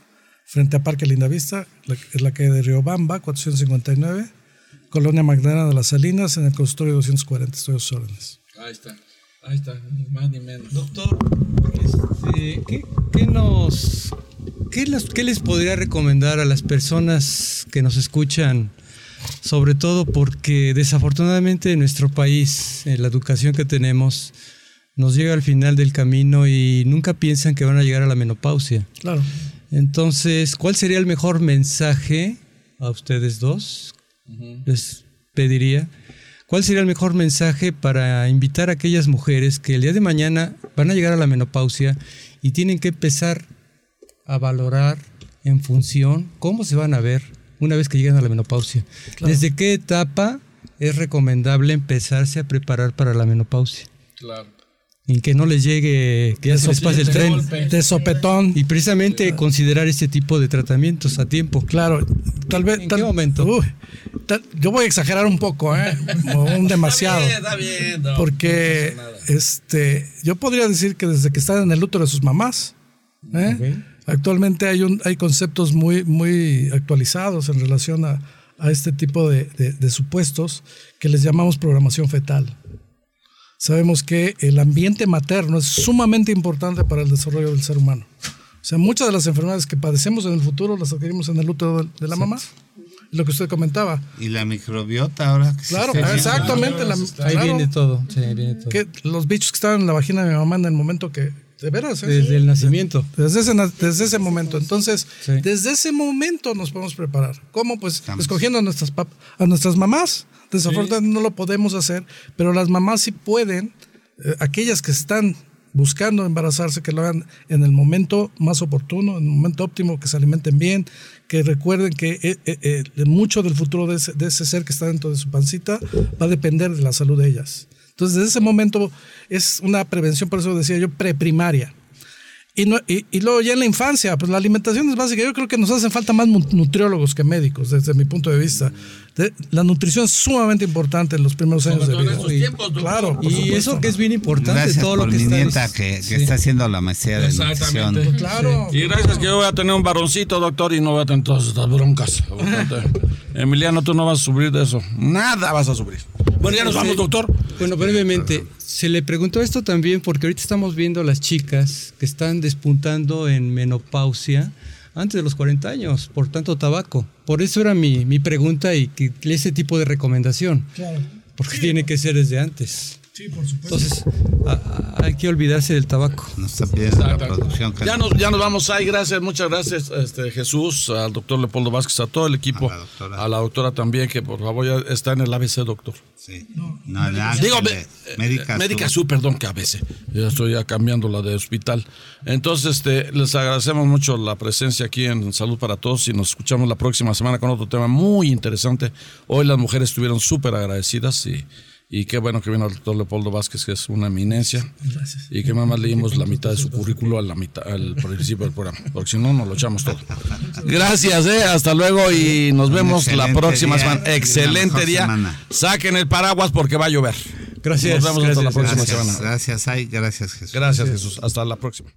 frente a Parque Lindavista, es la calle de Riobamba, 459, colonia Magdalena de las Salinas, en el consultorio 240, estoy a sus órdenes. Ahí está. Ahí está, ni más ni menos. Doctor, este, ¿qué, qué nos, qué, les, qué les podría recomendar a las personas que nos escuchan? Sobre todo porque desafortunadamente en nuestro país, en la educación que tenemos, nos llega al final del camino y nunca piensan que van a llegar a la menopausia. Claro. Entonces, ¿cuál sería el mejor mensaje a ustedes dos? Les pediría. ¿Cuál sería el mejor mensaje para invitar a aquellas mujeres que el día de mañana van a llegar a la menopausia y tienen que empezar a valorar en función cómo se van a ver una vez que llegan a la menopausia? ¿Desde qué etapa es recomendable empezarse a preparar para la menopausia? Claro. En que no les llegue, que ya se les pase el tren. golpe. De sopetón. Y precisamente considerar este tipo de tratamientos a tiempo. Claro, tal vez. ¿En tal- qué momento? Tal- yo voy a exagerar un poco, ¿eh? O un demasiado. Está bien, está bien. Porque No este, yo podría decir que desde que están en el útero de sus mamás, ¿eh? Actualmente hay, un, hay conceptos muy, muy actualizados en relación a, a este tipo de, de- de supuestos que les llamamos programación fetal. Sabemos que el ambiente materno es sumamente importante para el desarrollo del ser humano. O sea, muchas de las enfermedades que padecemos en el futuro las adquirimos en el útero de, de la mamá. Lo que usted comentaba. Y la microbiota ahora que se Claro, exactamente. la- Ahí claro. viene todo. Sí, ahí viene todo. que los bichos que estaban en la vagina de mi mamá en el momento que, De veras, ¿eh? desde el nacimiento. Desde ese, desde ese momento. Entonces, Sí. desde ese momento nos podemos preparar. ¿Cómo? Pues Estamos. escogiendo a nuestras, pap- a nuestras mamás. Desafortunadamente no lo podemos hacer, pero las mamás sí pueden, eh, aquellas que están buscando embarazarse, que lo hagan en el momento más oportuno, en el momento óptimo, que se alimenten bien, que recuerden que eh, eh, eh, mucho del futuro de ese, de ese ser que está dentro de su pancita va a depender de la salud de ellas. Entonces, desde ese momento es una prevención, por eso decía yo, preprimaria. Y, no, y, luego ya en la infancia, pues la alimentación es básica. Yo creo que nos hacen falta más nu- nutriólogos que médicos, desde mi punto de vista. De- la nutrición es sumamente importante en los primeros años de vida. estos Y- tiempos, doctor. claro, Y supuesto. eso que es bien importante, Gracias todo por lo que mi está. nieta que, que sí. está haciendo la maestría de Exactamente. nutrición. Claro. Y gracias que yo voy a tener un varoncito, doctor, y no voy a tener todas estas broncas. <laughs> Emiliano, tú no vas a sufrir de eso. Nada vas a sufrir. Bueno, ya nos vamos, doctor. Bueno, brevemente, se le preguntó esto también porque ahorita estamos viendo a las chicas que están despuntando en menopausia antes de los 40 años por tanto tabaco. Por eso era mi, mi pregunta y que, ese tipo de recomendación. Claro. Porque tiene que ser desde antes. Sí, por supuesto. Entonces, a- a- hay que olvidarse del tabaco. Nos está pidiendo la producción. que- Ya nos, ya nos vamos ahí, gracias, muchas gracias, este, Jesús, al doctor Leopoldo Vázquez, a todo el equipo, A la doctora. a la doctora también, que por favor ya está en el ABC, doctor. Sí. No, el ángel Digo, me- Médica eh, Médica Sur. Sur, perdón, que ABC. Ya estoy ya cambiando la de hospital. Entonces, este, les agradecemos mucho la presencia aquí en Salud para Todos y nos escuchamos la próxima semana con otro tema muy interesante. Hoy las mujeres estuvieron súper agradecidas y, y qué bueno que vino el doctor Leopoldo Vázquez, que es una eminencia. Gracias. Y que nada más leímos la mitad de su currículo a la mitad, al principio del programa, porque si no, nos lo echamos todo. Gracias, eh, hasta luego y nos vemos la próxima día semana. Excelente día. semana. Saquen el paraguas porque va a llover. Gracias. Nos vemos hasta la próxima Gracias, semana. gracias, Ay, gracias Jesús. Gracias, Jesús. Hasta la próxima.